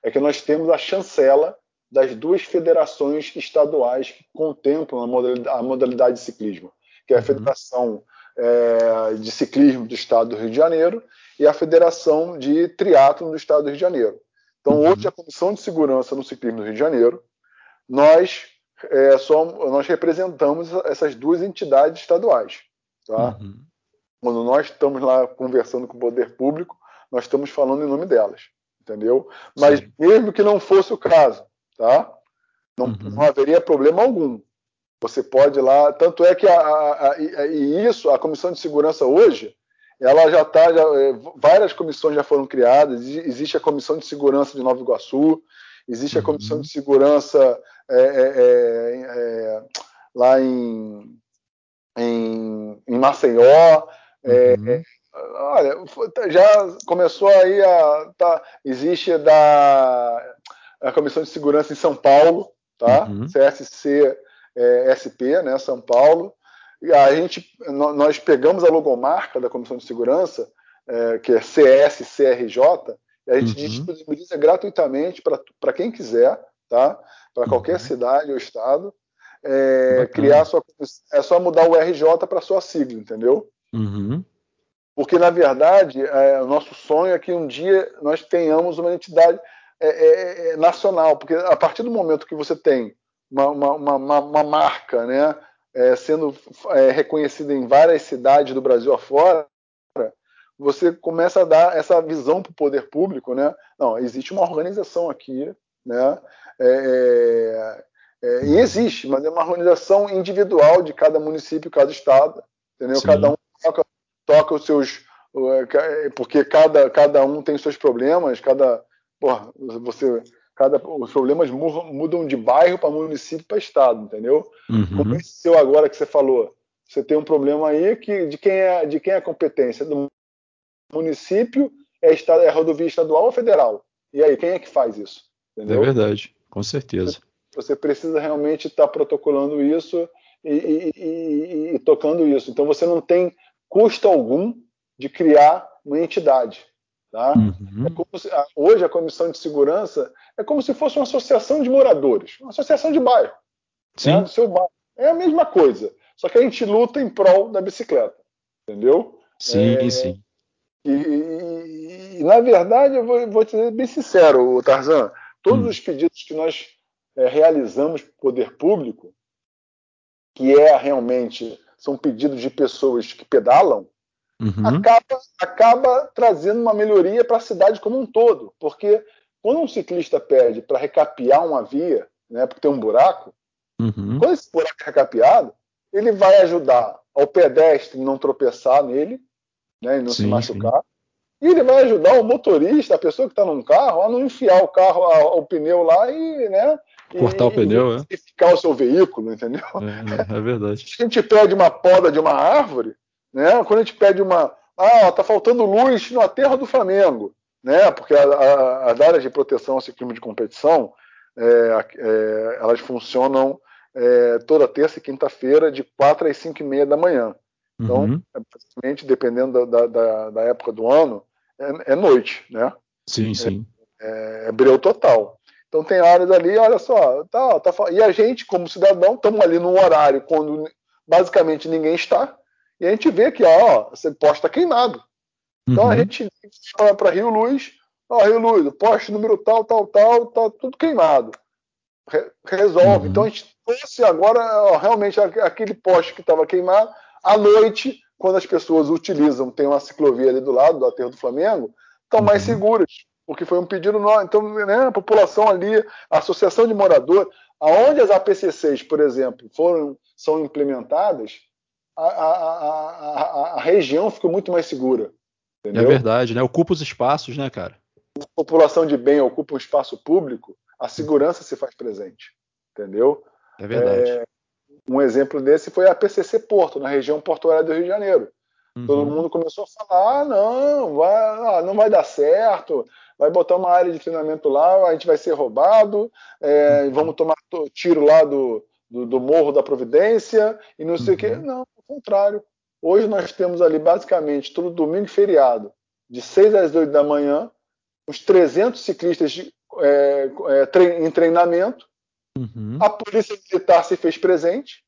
é que nós temos a chancela das duas federações estaduais que contemplam a modalidade, a modalidade de ciclismo, que é a uhum. Federação é, de Ciclismo do Estado do Rio de Janeiro e a Federação de Triatlo do Estado do Rio de Janeiro. Então, uhum. hoje, a Comissão de Segurança no Ciclismo do Rio de Janeiro, nós, é, somos, nós representamos essas duas entidades estaduais. Tá? Uhum. Quando nós estamos lá conversando com o poder público, nós estamos falando em nome delas, entendeu? Mas Sim. mesmo que não fosse o caso, tá? Não, uhum. não haveria problema algum. Você pode ir lá, tanto é que a, a, a, e isso, a comissão de segurança hoje, ela já está, é, várias comissões já foram criadas. Existe a comissão de segurança de Nova Iguaçu, existe a comissão uhum. de segurança é, é, é, é, lá em, em, em Maceió. É, uhum. Olha, já começou aí a. Tá, existe da a comissão de segurança em São Paulo, tá? Uhum. CSC é, SP, né, São Paulo. E a gente, nós pegamos a logomarca da Comissão de Segurança, é, que é CSCRJ, e a gente uhum. disponibiliza gratuitamente para quem quiser, tá? Para qualquer uhum. cidade ou estado, é, criar sua é só mudar o RJ para sua sigla, entendeu? Uhum. Porque na verdade é, o nosso sonho é que um dia nós tenhamos uma entidade é, é, é nacional, porque a partir do momento que você tem uma, uma, uma, uma marca, né, é, sendo é, reconhecida em várias cidades do Brasil afora, você começa a dar essa visão para o poder público, né? Não, existe uma organização aqui, né? E existe, mas é uma organização individual de cada município, cada estado, entendeu? Sim. Cada um toca, toca, os seus, porque cada, cada um tem seus problemas, cada, porra, você cada, os problemas mudam de bairro para município para estado, entendeu? Uhum. Como esse seu agora que você falou, você tem um problema aí que de quem é de quem é a competência do município é, estado, é rodovia estadual ou federal? E aí quem é que faz isso? Entendeu? É verdade, com certeza. Você precisa realmente estar tá protocolando isso e, e, e, e tocando isso. Então você não tem custo algum de criar uma entidade. Tá? Uhum. É se, hoje a comissão de segurança é como se fosse uma associação de moradores, uma associação de bairro, né, Sim. Né, do seu bairro. É a mesma coisa, só que a gente luta em prol da bicicleta, entendeu? Sim, é, sim. E, e, e, na verdade, eu vou, vou te ser bem sincero, Tarzan, todos hum. os pedidos que nós é, realizamos para o poder público, que é realmente são pedidos de pessoas que pedalam, uhum. acaba, acaba trazendo uma melhoria para a cidade como um todo. Porque quando um ciclista pede para recapear uma via, né, porque tem um buraco, uhum. quando esse buraco é recapeado, ele vai ajudar ao pedestre não tropeçar nele né, e não sim, se machucar. Sim. E ele vai ajudar o motorista, a pessoa que está num carro, a não enfiar o carro, a, o pneu lá e, né, cortar e, o pneu, é? E ficar o seu veículo, entendeu? É, é, verdade. Se [LAUGHS] a gente pede uma poda de uma árvore, né? Quando a gente pede uma. Ah, tá faltando luz no aterro do Flamengo, né? Porque a, a, as áreas de proteção ao ciclismo de competição é, é, elas funcionam é, toda terça e quinta-feira, de 4 às 5 e meia da manhã. Então, uhum. É, dependendo da, da, da, época do ano, é, é noite, né? Sim, sim. É, é breu total. Então tem áreas ali, olha só, tá, tá, e a gente, como cidadão, estamos ali num horário quando basicamente ninguém está, e a gente vê que, ó, você posta queimado. Então uhum. a gente para Rio Luz, ó, Rio Luz, poste número tal, tal, tal, tá tudo queimado. Re resolve. Uhum. Então a gente trouxe agora ó, realmente aquele poste que estava queimado, à noite, quando as pessoas utilizam, tem uma ciclovia ali do lado do aterro do Flamengo, estão uhum. mais seguras, porque foi um pedido nosso. Então, né, a população ali, a associação de moradores, aonde as APCCs, por exemplo, foram são implementadas, a, a, a, a região ficou muito mais segura. Entendeu? É verdade, né? Ocupa os espaços, né, cara? A população de bem ocupa um espaço público, a segurança se faz presente. Entendeu? É verdade. É, um exemplo desse foi a PCC Porto, na região portuária do Rio de Janeiro. Uhum. Todo mundo começou a falar: ah, não, vai, ah, não vai dar certo, vai botar uma área de treinamento lá, a gente vai ser roubado, é, uhum. vamos tomar tiro lá do, do, do, Morro da Providência e não sei uhum. o quê. Não, ao contrário. Hoje nós temos ali basicamente todo domingo e feriado, de 6 às 8 da manhã, os 300 ciclistas é, é, em treinamento. Uhum. A polícia militar se fez presente,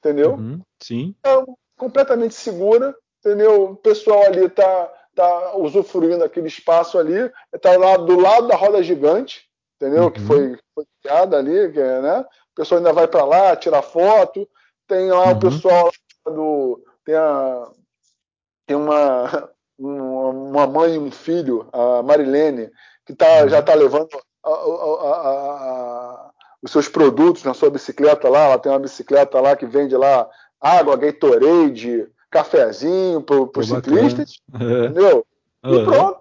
entendeu? Uhum. Sim. É completamente segura, entendeu? O pessoal ali está tá usufruindo aquele espaço ali, está lá do lado da roda gigante, entendeu? Uhum. Que foi, foi criada ali, que, é, né? O pessoal ainda vai para lá, tira foto. Tem lá o pessoal do. Tem, a, tem uma, uma mãe e um filho, a Marilene, que tá, uhum. já está levando a, a, a, os seus produtos na sua bicicleta lá. Ela tem uma bicicleta lá que vende lá água, Gatorade, cafezinho para os ciclistas, é. entendeu? E pronto,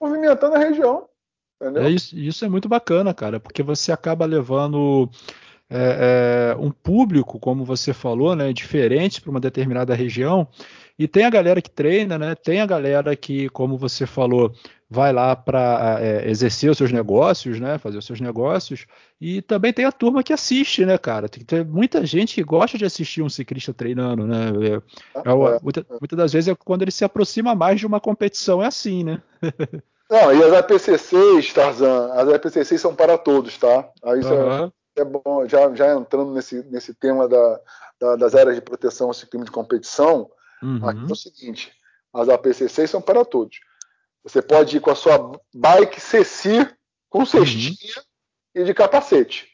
movimentando a região. É isso, isso é muito bacana, cara, porque você acaba levando é, é, um público, como você falou, né, diferente para uma determinada região. E tem a galera que treina, né? Tem a galera que, como você falou, vai lá para é, exercer os seus negócios, né? Fazer os seus negócios. E também tem a turma que assiste, né, cara? Tem, tem muita gente que gosta de assistir um ciclista treinando, né? É, é, é muita, muitas das vezes é quando ele se aproxima mais de uma competição, é assim, né? [LAUGHS] Não, e as APCCs, Tarzan, as APCCs são para todos, tá? Aí uhum. É, é, bom, já, já entrando nesse, nesse tema da, da, das áreas de proteção ao ciclismo de competição, uhum. aqui é o seguinte, as APCCs são para todos. Você pode ir com a sua bike CC com cestinha uhum. e de capacete.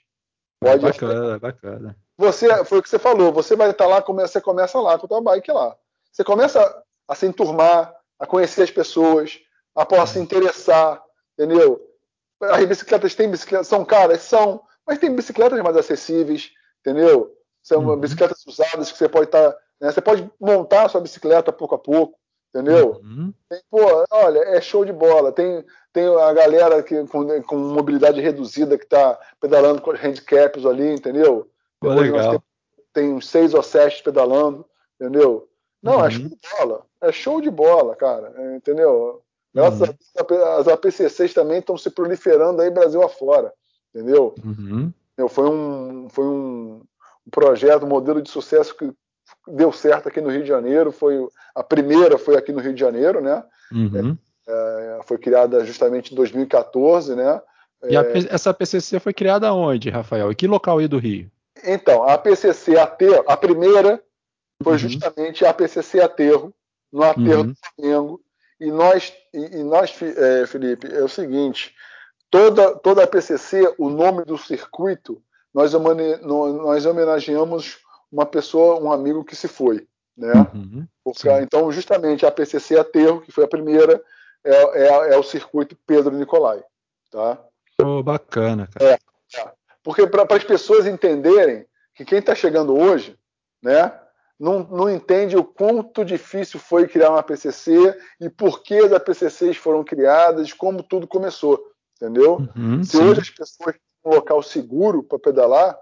Pode bacana, bacana. Você, foi o que você falou, você vai estar lá, você começa lá com a tua bike lá. Você começa a se enturmar, a conhecer as pessoas, a se interessar, entendeu? As bicicletas têm bicicletas, são caras, são, mas tem bicicletas mais acessíveis, entendeu? São uhum. bicicletas usadas que você pode estar, tá, né? você pode montar a sua bicicleta pouco a pouco, entendeu? Uhum. Tem, pô, olha, é show de bola. Tem, tem a galera que, com, com mobilidade reduzida que está pedalando com handicaps ali, entendeu? Pô, legal. Tem, tem uns seis ou sete pedalando, entendeu? Não, uhum. é show de bola. É show de bola, cara. É, entendeu? Graças uhum. a Deus, as APCCs também estão se proliferando aí Brasil afora, entendeu? Uhum. Foi, um, foi um projeto, um modelo de sucesso que deu certo aqui no Rio de Janeiro. Foi a primeira foi aqui no Rio de Janeiro, né? Uhum. É, é foi criada justamente em 2014, né? E a, é, essa APCC foi criada onde, Rafael? Em que local aí do Rio? Então, a APCC Aterro, a primeira foi uhum. justamente a APCC Aterro, no Aterro uhum. do Flamengo, e nós, e, e nós é, Felipe, é o seguinte: toda, toda a PCC, o nome do circuito, nós, nós homenageamos uma pessoa, um amigo que se foi. Né? Uhum, Porque, então, justamente a PCC Aterro, que foi a primeira, é, é, é o circuito Pedro Nicolai. Tá? Oh, bacana, cara. É, é. Porque para as pessoas entenderem que quem está chegando hoje, né, não, não entende o quanto difícil foi criar uma PCC e por que as PCCs foram criadas, como tudo começou, entendeu? Uhum, Se sim. hoje as pessoas têm um local seguro para pedalar,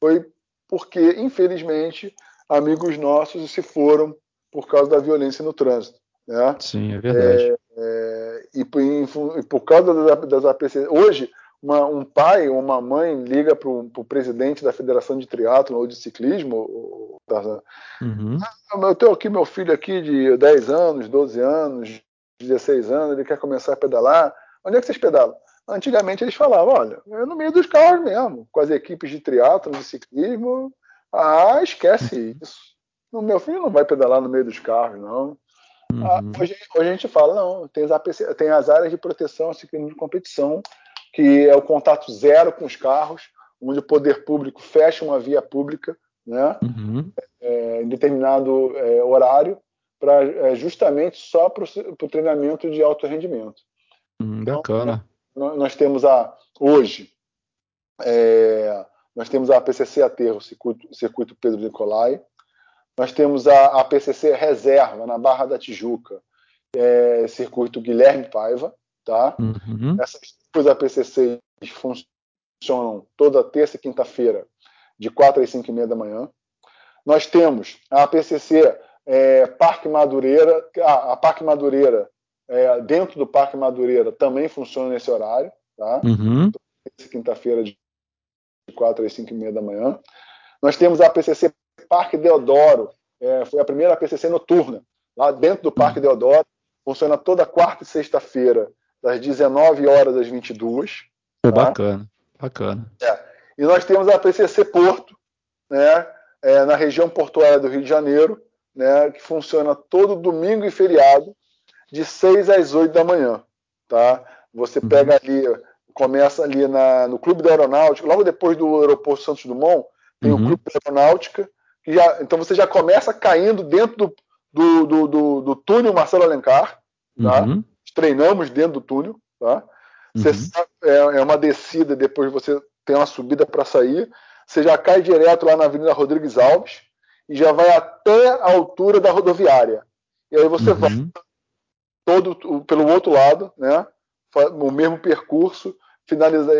foi porque, infelizmente, amigos nossos se foram por causa da violência no trânsito. Né? Sim, é verdade. É, é, e, e, por causa das, das APCs, hoje uma, um pai ou uma mãe liga para o presidente da Federação de Triatlo ou de Ciclismo. Uhum. Ah, eu tenho aqui meu filho aqui de 10 anos, 12 anos, 16 anos, ele quer começar a pedalar. Onde é que vocês pedalam? Antigamente eles falavam, olha, é no meio dos carros mesmo, com as equipes de triatlo, de ciclismo. Ah, esquece isso. O meu filho não vai pedalar no meio dos carros, não. Ah, uhum. Ah, hoje, hoje, a gente fala, não, tem as, APC, tem as áreas de proteção ciclismo de competição que é o contato zero com os carros, onde o poder público fecha uma via pública né, uhum. é, em determinado é, horário, pra, é, justamente só para o treinamento de alto rendimento. Hum, bacana. Então, nós, temos a, hoje, é, nós temos a PCC Aterro, circuito, circuito Pedro Nicolai, nós temos a, a PCC Reserva, na Barra da Tijuca, é, circuito Guilherme Paiva, tá? Uhum. Essas duas APCCs funcionam toda terça e quinta-feira, de 4 às 5 e meia da manhã. Nós temos a APCC é, Parque Madureira, ah, a Parque Madureira, é, dentro do Parque Madureira, também funciona nesse horário, tá? Uhum. Quinta-feira, de 4 às 5 e meia da manhã. Nós temos a APCC Parque Deodoro, é, foi a primeira PCC noturna, lá dentro do Parque Deodoro. Funciona toda quarta e sexta-feira, das 19 horas às 22. Pô, tá? Bacana, bacana. É. E nós temos a PCC Porto, né, é, na região portuária do Rio de Janeiro, né, que funciona todo domingo e feriado, de 6 às 8 da manhã. Tá? Você uhum. pega ali, começa ali na, no Clube da Aeronáutica, logo depois do Aeroporto Santos Dumont, tem uhum. o Clube da Aeronáutica, já, então você já começa caindo dentro do, do, do, do, do túnel Marcelo Alencar, tá? Uhum. Treinamos dentro do túnel, tá? Você uhum. sabe, é, é, uma descida, depois você tem uma subida para sair, você já cai direto lá na Avenida Rodrigues Alves e já vai até a altura da rodoviária. E aí você uhum. vai todo pelo outro lado, né? O mesmo percurso, finaliza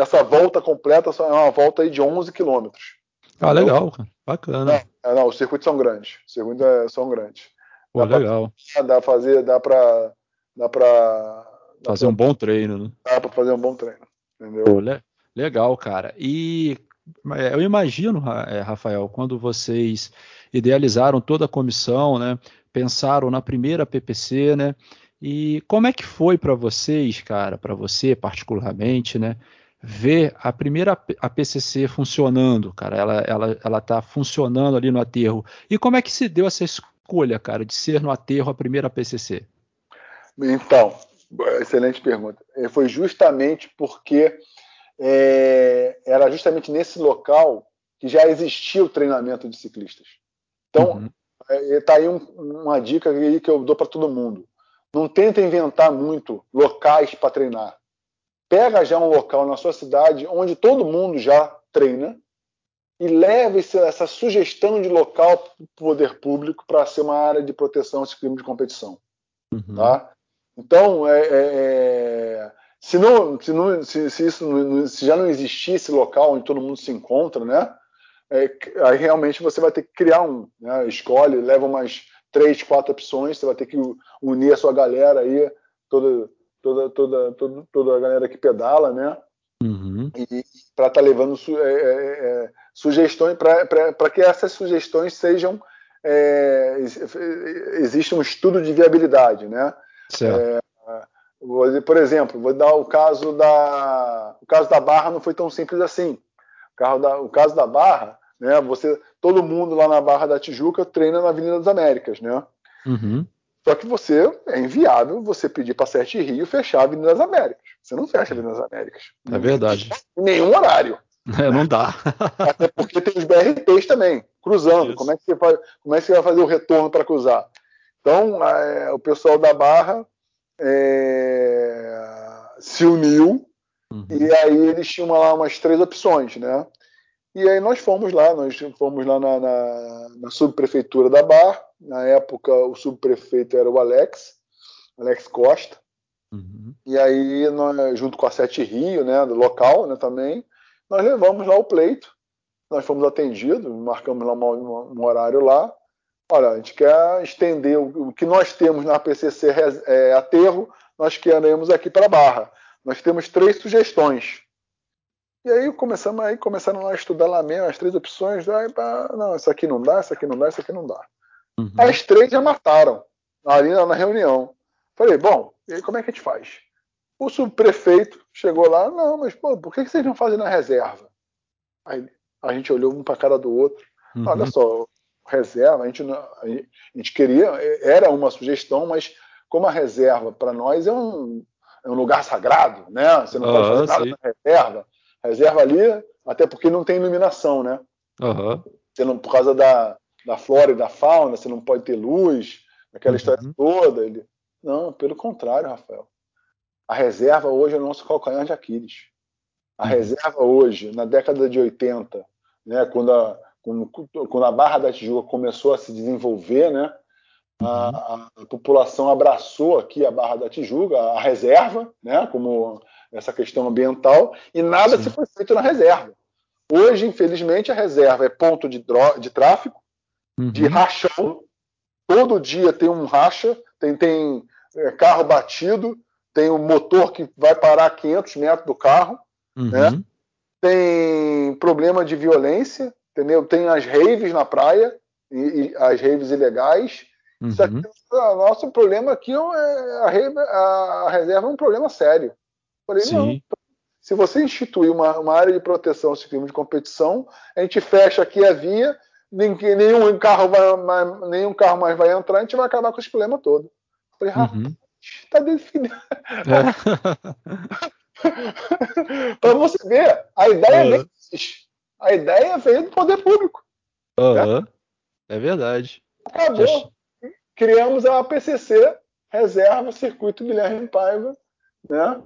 essa volta completa é uma volta aí de 11 quilômetros. Ah, legal, bacana. Não, é, não, os circuitos são grandes, os circuitos é, são grandes. Pô, dá legal. Pra, dá fazer, dá para dá para fazer pra, um bom treino, né? Dá para fazer um bom treino, entendeu? Pô, le legal, cara. E eu imagino, é, Rafael, quando vocês idealizaram toda a comissão, né? Pensaram na primeira PPC, né? E como é que foi para vocês, cara, para você particularmente, né? Ver a primeira a PCC funcionando, cara, ela, ela, ela tá funcionando ali no aterro. E como é que se deu essa escolha, cara, de ser no aterro a primeira PCC? Então, excelente pergunta. É, foi justamente porque é, era justamente nesse local que já existia o treinamento de ciclistas. Então, uhum. É, tá aí um, uma dica que eu dou para todo mundo. Não tenta inventar muito locais para treinar. Pega já um local na sua cidade onde todo mundo já treina e leve essa sugestão de local para o poder público para ser uma área de proteção a crime de competição. Uhum. Tá? Então, é, é, é, se, não, se, não, se, se isso se já não existisse local onde todo mundo se encontra, né? É, aí realmente você vai ter que criar um. Né? Escolhe, leva umas três, quatro opções, você vai ter que unir a sua galera aí, toda, toda, toda, toda, toda a galera que pedala, né? Uhum. E para estar tá levando su, é, é, é sugestões, para que essas sugestões sejam. É, existe um estudo de viabilidade, né? Certo. É, por exemplo, vou dar o caso da. O caso da Barra não foi tão simples assim. Da, o caso da Barra, né? Você, todo mundo lá na Barra da Tijuca treina na Avenida das Américas, né? Uhum. Só que você é inviável você pedir para Sete Rio fechar a Avenida das Américas. Você não fecha a Avenida das Américas. É verdade. Em nenhum horário. É, não dá. Até porque tem os BRTs também, cruzando. Como é, que você faz, como é que você vai fazer o retorno para cruzar? Então, é, o pessoal da Barra é, se uniu uhum. e aí eles tinham lá umas três opções, né? E aí nós fomos lá, nós fomos lá na, na, na subprefeitura da Barra. Na época, o subprefeito era o Alex, Alex Costa. Uhum. E aí, nós, junto com a Sete Rio, né, do local né, também, nós levamos lá o pleito. Nós fomos atendidos, marcamos lá um, um horário lá. Olha, a gente quer estender o, o que nós temos na PCC é, aterro, nós queremos aqui para a Barra. Nós temos três sugestões. E aí começamos aí começaram a estudar lá mesmo as três opções. Aí, pá, não, isso aqui não dá, isso aqui não dá, isso aqui não dá. Uhum. As três já mataram ali na reunião. Falei, bom, e aí como é que a gente faz? O subprefeito chegou lá, não, mas pô, por que vocês não fazem na reserva? Aí a gente olhou um para a cara do outro. Uhum. Olha só, reserva, a gente, a gente queria, era uma sugestão, mas como a reserva para nós é um, é um lugar sagrado, né? Você não pode fazer nada sim. na reserva. Reserva ali, até porque não tem iluminação, né? Uhum. Você não, por causa da, da flora e da fauna, você não pode ter luz, aquela uhum. história toda. Ele... Não, pelo contrário, Rafael. A reserva hoje é o nosso calcanhar de Aquiles. A uhum. reserva hoje, na década de 80, né, quando, a, quando, quando a Barra da Tijuca começou a se desenvolver, né, a, uhum. a, população abraçou aqui a Barra da Tijuca, a reserva, né, como essa questão ambiental, e nada Sim. se foi feito na reserva. Hoje, infelizmente, a reserva é ponto de, de tráfico, uhum. de rachão. Todo dia tem um racha, tem, tem é, carro batido, tem um motor que vai parar a 500 metros do carro, uhum. né? tem problema de violência, entendeu? Tem as raves na praia, e, e as raves ilegais. Uhum. Isso aqui, o nosso problema aqui é a, rave, a reserva é um problema sério. Falei, Sim. não, se você instituir uma, uma área de proteção ao ciclismo de competição, a gente fecha aqui a via, nenhum carro, vai, nenhum carro mais vai entrar, a gente vai acabar com esse problema todo. falei, uhum. está definido. É. [LAUGHS] Para você ver, a ideia uhum. nem existe. A ideia veio do poder público. Uhum. Né? É verdade. Acabou. Criamos a APCC, Reserva Circuito Guilherme Paiva, né?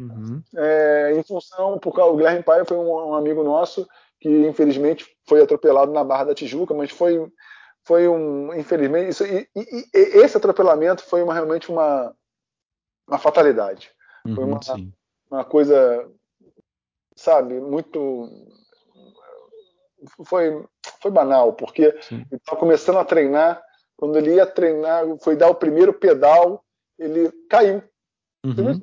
Uhum. É, em função, porque o Guilherme Paiva foi um, um, amigo nosso que infelizmente foi atropelado na Barra da Tijuca, mas foi, foi um, infelizmente, isso, e, e, e esse atropelamento foi uma, realmente uma, uma fatalidade. Uhum, foi uma, uma coisa, sabe, muito. Foi, foi banal, porque estava começando a treinar. Quando ele ia treinar, foi dar o primeiro pedal, ele caiu. Uhum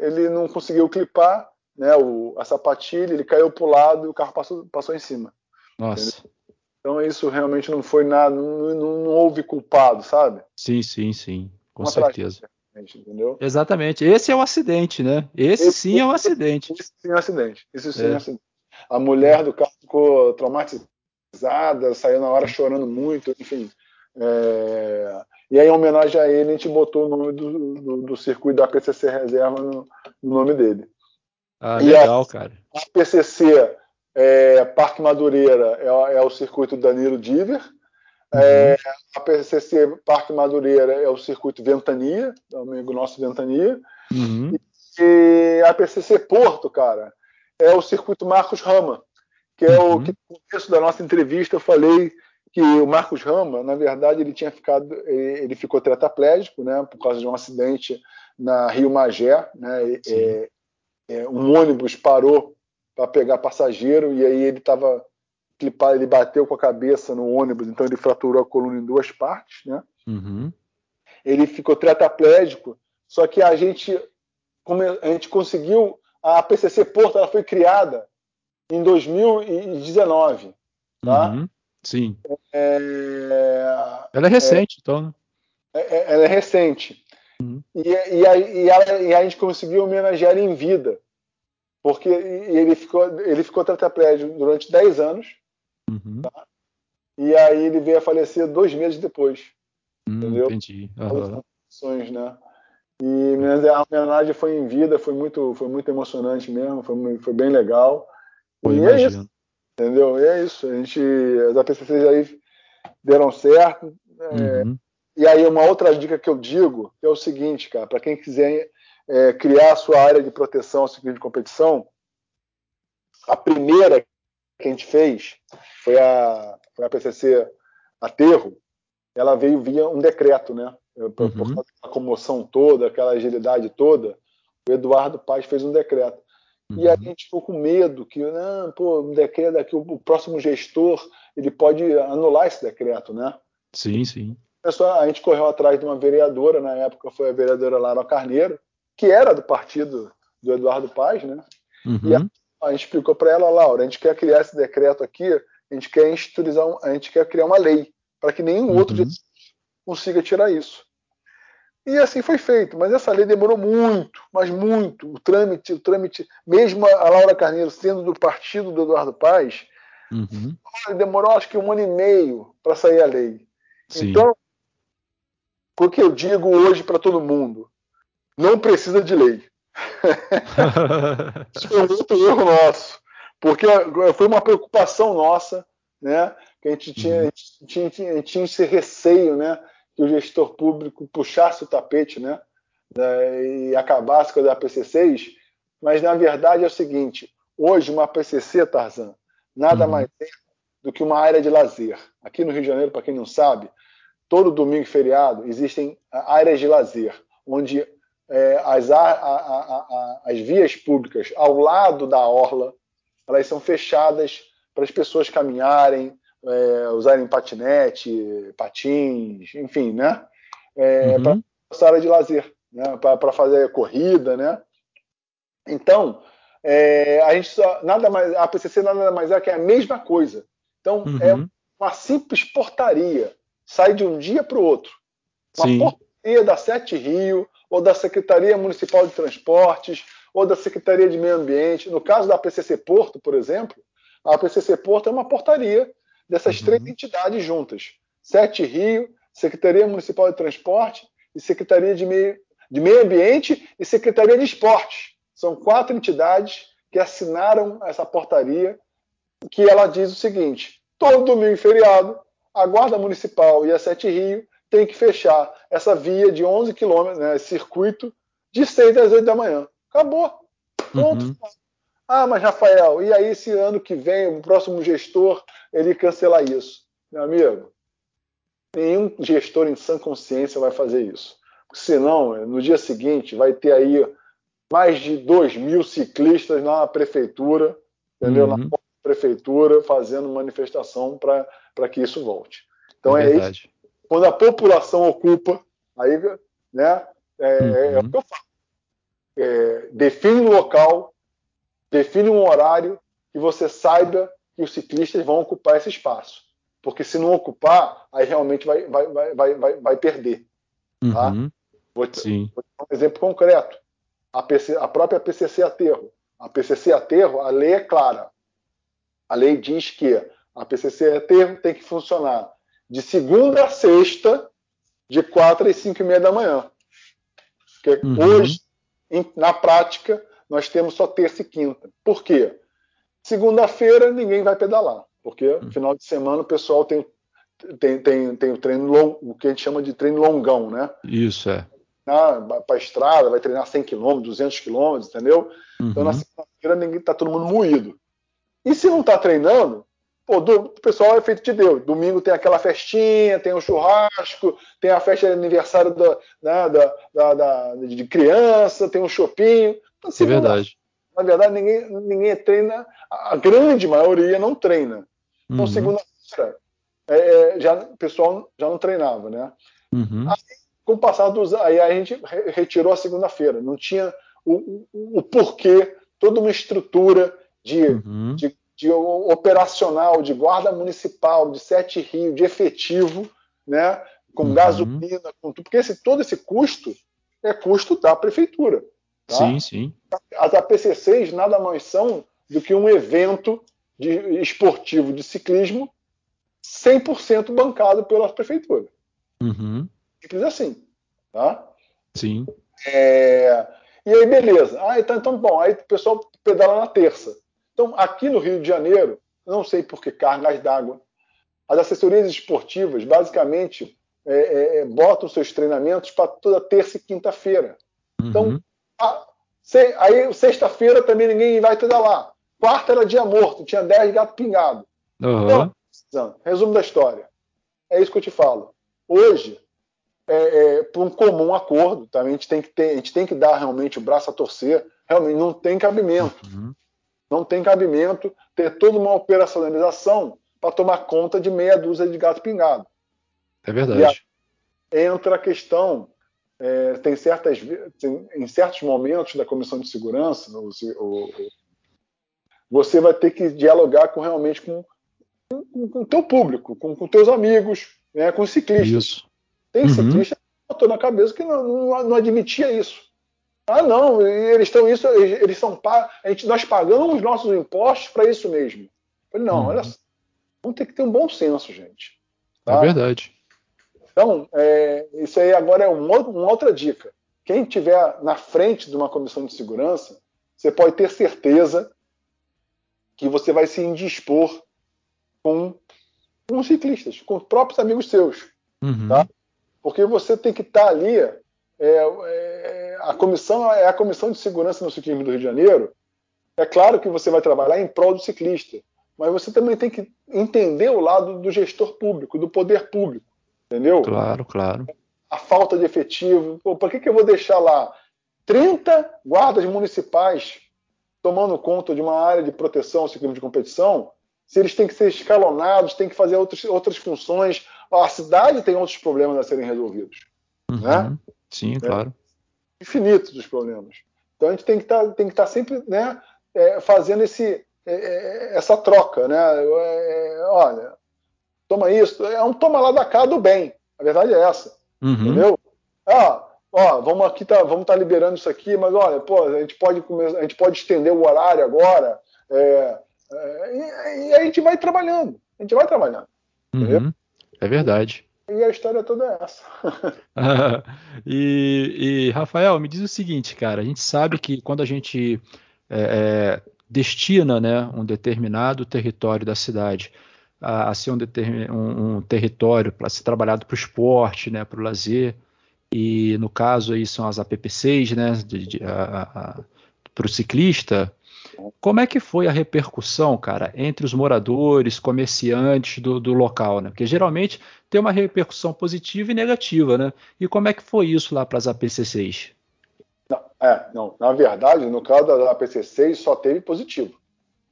ele não conseguiu clipar né, o, a sapatilha, ele caiu para o lado e o carro passou, passou em cima. Nossa. Entendeu? Então isso realmente não foi nada, não, não, não houve culpado, sabe? Sim, sim, sim, com Uma certeza. Entendeu? Exatamente. Esse é o acidente, né? Esse, esse sim é um acidente. Esse sim é um acidente. Esse sim é. é um acidente. A mulher do carro ficou traumatizada, saiu na hora chorando muito, enfim. É... E aí, em homenagem a ele, a gente botou o nome do, do, do circuito da PCC Reserva no, no nome dele. Ah, legal, a, cara. A PCC é, Parque Madureira é, é, o circuito Danilo Diver. Uhum. É, a PCC Parque Madureira é o circuito Ventania, amigo nosso Ventania. Uhum. E, e, a PCC Porto, cara, é o circuito Marcos Rama, que é uhum. o que no começo da nossa entrevista eu falei que o Marcos Rama, na verdade, ele tinha ficado, ele, ficou tetraplégico, né, por causa de um acidente na Rio Magé, né, é, é, um ônibus parou para pegar passageiro e aí ele estava clipado, ele bateu com a cabeça no ônibus, então ele fraturou a coluna em duas partes, né? Uhum. Ele ficou tetraplégico, só que a gente, a gente conseguiu, a PCC Porto, ela foi criada em 2019, tá? Uhum. Sim. É, ela é recente, é, então. Né? É, é, ela é recente. Uhum. E, e, a, e, a, e, a, gente conseguiu homenagear ele em vida. Porque ele ficou, ele ficou tetraplégico durante 10 anos. Uhum. Tá? E aí ele veio a falecer dois meses depois. Hum, entendeu? Entendi. Uhum. né? E a homenagem foi em vida, foi muito, foi muito emocionante mesmo, foi, foi bem legal. Foi, e imagino. é isso. Entendeu? E é isso. A gente, as APCCs aí deram certo. É, uhum. E aí, uma outra dica que eu digo é o seguinte, cara, para quem quiser é, criar a sua área de proteção ao ciclismo de competição, a primeira que a gente fez foi a, foi a PCC Aterro, ela veio via um decreto, né? Por, uhum. por causa da comoção toda, aquela agilidade toda, o Eduardo Paz fez um decreto. E a uhum. gente ficou com medo que, não, pô, um decreto aqui, o próximo gestor, ele pode anular esse decreto, né? Sim, sim. A gente correu atrás de uma vereadora, na época foi a vereadora Lara Carneiro, que era do partido do Eduardo Paz, né? Uhum. E a, a, gente explicou para ela, Laura, a gente quer criar esse decreto aqui, a gente quer instituir, a gente quer criar uma lei para que nenhum uhum. outro consiga tirar isso. E assim foi feito, mas essa lei demorou muito, mas muito. O trâmite, o trâmite, mesmo a Laura Carneiro sendo do partido do Eduardo Paz, uhum. demorou acho que um ano e meio para sair a lei. Sim. Então, o que eu digo hoje para todo mundo, não precisa de lei. [LAUGHS] Isso foi um outro erro nosso, porque foi uma preocupação nossa, né? Que a gente tinha, uhum. a gente tinha, a gente tinha esse receio, né? Que o gestor público puxasse o tapete né, e acabasse com a PCCs, mas na verdade é o seguinte: hoje uma PCC, Tarzan, nada uhum. mais é do que uma área de lazer. Aqui no Rio de Janeiro, para quem não sabe, todo domingo e feriado existem áreas de lazer, onde é, as, a, a, a, as vias públicas ao lado da orla elas são fechadas para as pessoas caminharem, é, usarem patinete, patins, enfim, né? É, uhum. Para essa área de lazer, né? para fazer corrida, né? Então, é, a gente só, nada mais, a PCC nada mais é que é a mesma coisa. Então, é uhum. uma simples portaria sai de um dia para o outro. Uma Sim. portaria da Sete Rio, ou da Secretaria Municipal de Transportes, ou da Secretaria de Meio Ambiente. No caso da PCC Porto, por exemplo, a PCC Porto é uma portaria dessas uhum. três entidades juntas: Sete Rio, Secretaria Municipal de Transporte e Secretaria de Meio, de Meio Ambiente e Secretaria de Esportes. São quatro entidades que assinaram essa portaria, que ela diz o seguinte: todo domingo e feriado, a Guarda Municipal e a Sete Rio têm que fechar essa via de 11 quilômetros, né, circuito, de 6 às 8 da manhã. Acabou. Ponto. Uhum. Ah, mas Rafael, e aí esse ano que vem, o próximo gestor, ele cancelar isso? Meu amigo, nenhum gestor em sã consciência vai fazer isso. Senão, no dia seguinte, vai ter aí mais de 2 mil ciclistas na prefeitura, entendeu? Uhum. Na prefeitura, fazendo manifestação para que isso volte. Então é, é isso. Quando a população ocupa, aí né, é, uhum. é o que eu falo. É, define um local, define um horário que você saiba que os ciclistas vão ocupar esse espaço. Porque se não ocupar, aí realmente vai, vai, vai, vai, vai perder. Tá? Uhum. Vou, Sim. vou dar um exemplo concreto. A, PC, a própria PCC Aterro. A PCC Aterro, a lei é clara. A lei diz que a PCC Aterro tem que funcionar de segunda a sexta, de quatro às cinco e meia da manhã. Porque uhum. hoje, na prática, nós temos só terça e quinta. Por quê? Segunda-feira ninguém vai pedalar, porque no uhum. final de semana o pessoal tem, tem, tem, tem o treino longo, o que a gente chama de treino longão, né? Isso é. Para a estrada, vai treinar 100 km, 200 km, entendeu? Uhum. Então na segunda-feira ninguém está todo mundo moído. E se não está treinando, pô, do, o pessoal é feito de Deus. Domingo tem aquela festinha, tem o churrasco, tem a festa de aniversário da, né, da, da, da, de criança, tem um shopping. Então, é verdade. Na verdade, ninguém, ninguém treina, a grande maioria não treina. Então, uhum. segunda-feira, é, é, já, o pessoal já não treinava, né? Uhum. Aí, com o passar dos aí a gente retirou a segunda-feira. Não tinha o, o, o, porquê, toda uma estrutura de, uhum. de, de, operacional, de guarda municipal, de sete rio, de efetivo, né? Com uhum. gasolina, com tudo. Porque esse, todo esse custo é custo da prefeitura. Tá? Sim, sim. As APCCs nada mais são do que um evento de, esportivo de ciclismo 100% bancado pela prefeitura. Uhum. Simples assim. Tá? Sim. É... E aí, beleza. Ah, então, então, bom, aí o pessoal pedala na terça. Então, aqui no Rio de Janeiro, não sei por que cargas d'água, as assessorias esportivas basicamente é, é, é botam seus treinamentos para toda terça e quinta-feira. Então, uhum. Aí sexta-feira também ninguém vai lá. Quarta era dia morto, tinha 10 gato pingado. Uhum. Então, resumo da história. É isso que eu te falo. Hoje, é, é, por um comum acordo, tá? a, gente tem que ter, a gente tem que dar realmente o braço a torcer. Realmente não tem cabimento. Uhum. Não tem cabimento ter toda uma operacionalização para tomar conta de meia dúzia de gato pingado. É verdade. entra a questão é, tem certas tem, em certos momentos da comissão de segurança o, o, você vai ter que dialogar com realmente com com o teu público, com o teus amigos, né, com os ciclistas. Isso. Tem uhum. ciclista que botou na cabeça que não, não, não admitia isso. Ah, não, eles estão isso, eles são a gente, nós pagamos nossos impostos para isso mesmo. falei, não, uhum. olha só, vamos ter que ter um bom senso, gente. Tá? É verdade. Então, é, isso aí agora é um, uma outra dica. Quem estiver na frente de uma comissão de segurança, você pode ter certeza que você vai se indispor com, com ciclistas, com próprios amigos seus. Uhum. Tá? Porque você tem que estar tá ali. É, é, a comissão é a comissão de segurança no ciclismo do Rio de Janeiro. É claro que você vai trabalhar em prol do ciclista, mas você também tem que entender o lado do gestor público, do poder público. Entendeu? Claro, claro. A falta de efetivo. Pô, por que, que eu vou deixar lá 30 guardas municipais tomando conta de uma área de proteção ao ciclismo de competição, se eles têm que ser escalonados, têm que fazer outros, outras funções. A cidade tem outros problemas a serem resolvidos. Uhum. Né? Sim, é. claro. Infinitos os problemas. Então a gente tem que tá, estar tá sempre né, é, fazendo esse, é, é essa troca. Né? É, olha, toma isso. É um toma lá da cá do bem. A verdade é essa. Uhum. Entendeu? Ah, ó, vamos aqui tá, vamos estar tá liberando isso aqui, mas olha, pô, a gente pode a gente pode estender o horário agora. É, é, e, e, a gente vai trabalhando. A gente vai trabalhando. Uhum. É verdade. E a história toda é essa. [LAUGHS] e, e, Rafael, me diz o seguinte, cara. A gente sabe que quando a gente é, é destina né, um determinado território da cidade a, a ser um, um, um território para ser trabalhado para o esporte, né, para o lazer, e no caso aí são as APPCs, né, para o ciclista, como é que foi a repercussão, cara, entre os moradores, comerciantes do, do, local, né? Porque geralmente tem uma repercussão positiva e negativa, né? E como é que foi isso lá para as APCCs? Não, é, não, na verdade, no caso da APC6 só teve positivo.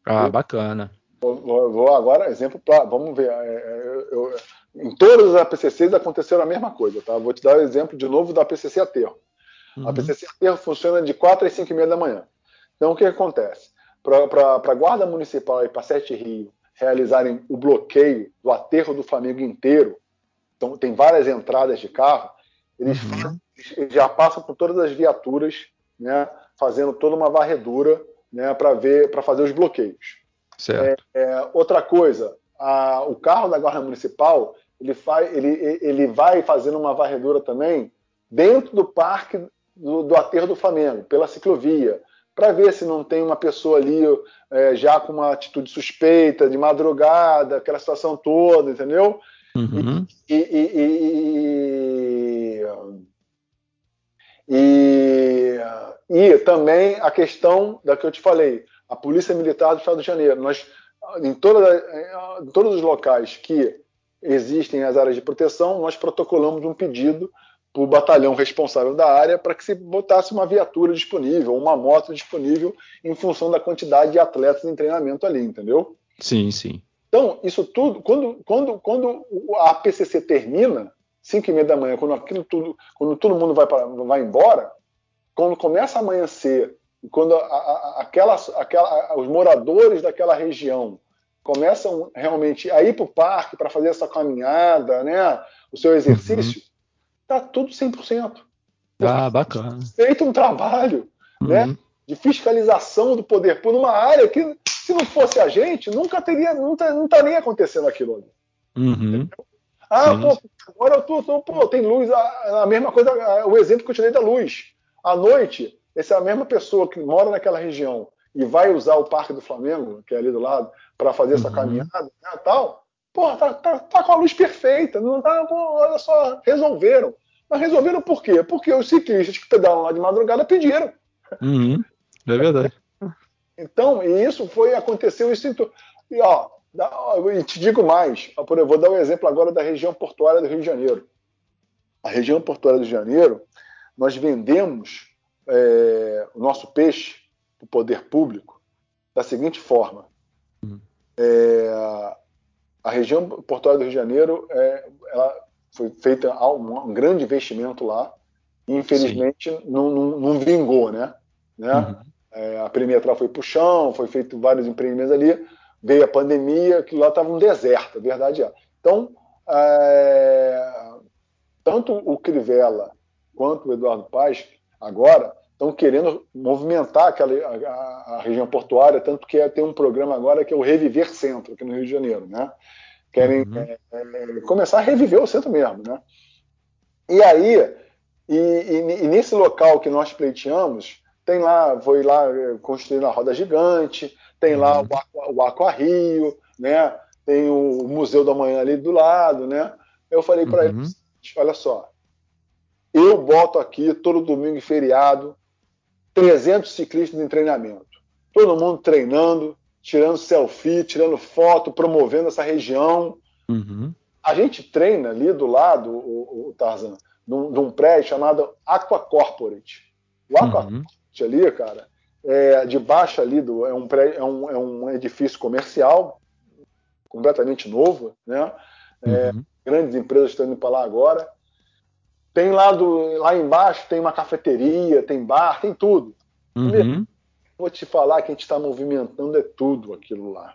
Ah, eu, bacana. Vou, agora, exemplo, pra, vamos ver. É, é, eu, em todas as APC6 aconteceu a mesma coisa, tá? Vou te dar o um exemplo de novo da APCC Aterro. Uhum. A APCC Aterro funciona de 4 às 5 e meia da manhã. Então, o que acontece? Para a Guarda Municipal e para Sete Rio realizarem o bloqueio do aterro do Flamengo inteiro, então tem várias entradas de carro, eles uhum já passam por todas as viaturas, né, fazendo toda uma varredura né, para ver, para fazer os bloqueios. Certo. É, é, outra coisa, a, o carro da guarda municipal ele, faz, ele, ele vai fazendo uma varredura também dentro do parque do, do aterro do Flamengo, pela ciclovia, para ver se não tem uma pessoa ali é, já com uma atitude suspeita, de madrugada, aquela situação toda, entendeu? Uhum. E, e, e, e, e também a questão da que eu te falei, a Polícia Militar do Estado do Janeiro. Nós, em, toda, em todos os locais que existem as áreas de proteção, nós protocolamos um pedido para o batalhão responsável da área para que se botasse uma viatura disponível, uma moto disponível em função da quantidade de atletas em treinamento ali, entendeu? Sim, sim. Então, isso tudo, quando, quando, quando a PCC termina, 5 e meia da manhã, quando aquilo tudo, quando todo mundo vai, pra, vai embora, quando começa a amanhecer, quando a, a, aquela, aquela, os moradores daquela região começam realmente a ir para o parque para fazer essa caminhada, né, o seu exercício, está uhum. tudo 100%. Ah, bacana. Feito um trabalho né, uhum. né, de fiscalização do poder por uma área que, se não fosse a gente, nunca teria, não, não estaria acontecendo aquilo ali. Uhum. Ah, pô, agora eu tô, tô, pô, tem luz, a, a, mesma coisa, o exemplo que eu te dei da luz. À noite, essa é a mesma pessoa que mora naquela região e vai usar o Parque do Flamengo, que é ali do lado, para fazer essa uhum. caminhada né, tal, pô, tá, tá, tá, com a luz perfeita, não tá, pô, olha só, resolveram. Mas resolveram por quê? Porque os ciclistas que pedalam lá de madrugada pediram. Uhum. É verdade. Então, e isso foi, aconteceu isso. E, ó, e te digo mais, eu vou dar um exemplo agora da região portuária do Rio de Janeiro. A região portuária do Rio de Janeiro, nós vendemos é, o nosso peixe para o poder público da seguinte forma. Uhum. É, a região portuária do Rio de Janeiro é, ela foi feita um, um, grande investimento lá e infelizmente não, não, não, vingou, né? né? Uhum. É, a foi para o chão, foi feito vários empreendimentos ali, veio a pandemia, que lá estava um deserto, a verdade é. Então, é, tanto o Crivella quanto o Eduardo Paz, agora, estão querendo movimentar aquela, a, a, região portuária, tanto que é, tem um programa agora que é o Reviver Centro, aqui no Rio de Janeiro, né? Querem uhum. é, é, começar a reviver o centro mesmo, né? E aí, e, e, e, nesse local que nós pleiteamos, tem lá, foi lá construir a roda gigante, tem lá uhum. o, Aqua, o Rio, né? Tem o Museu da Manhã ali do lado, né? Eu falei para uhum. eles, olha só, eu boto aqui todo domingo e feriado 300 ciclistas em treinamento. Todo mundo treinando, tirando selfie, tirando foto, promovendo essa região. Uhum. A gente treina ali do lado, o, o Tarzan, num, num prédio chamado Aqua Corporate. O Aqua uhum. Corporate ali, cara, é, debaixo ali do, é, um pré, é, um, é um edifício comercial completamente novo, né? É, uhum. Grandes empresas estão indo para lá agora. Tem lá, do, lá embaixo tem uma cafeteria, tem bar, tem tudo. Uhum. Vou te falar que a gente está movimentando é tudo aquilo lá.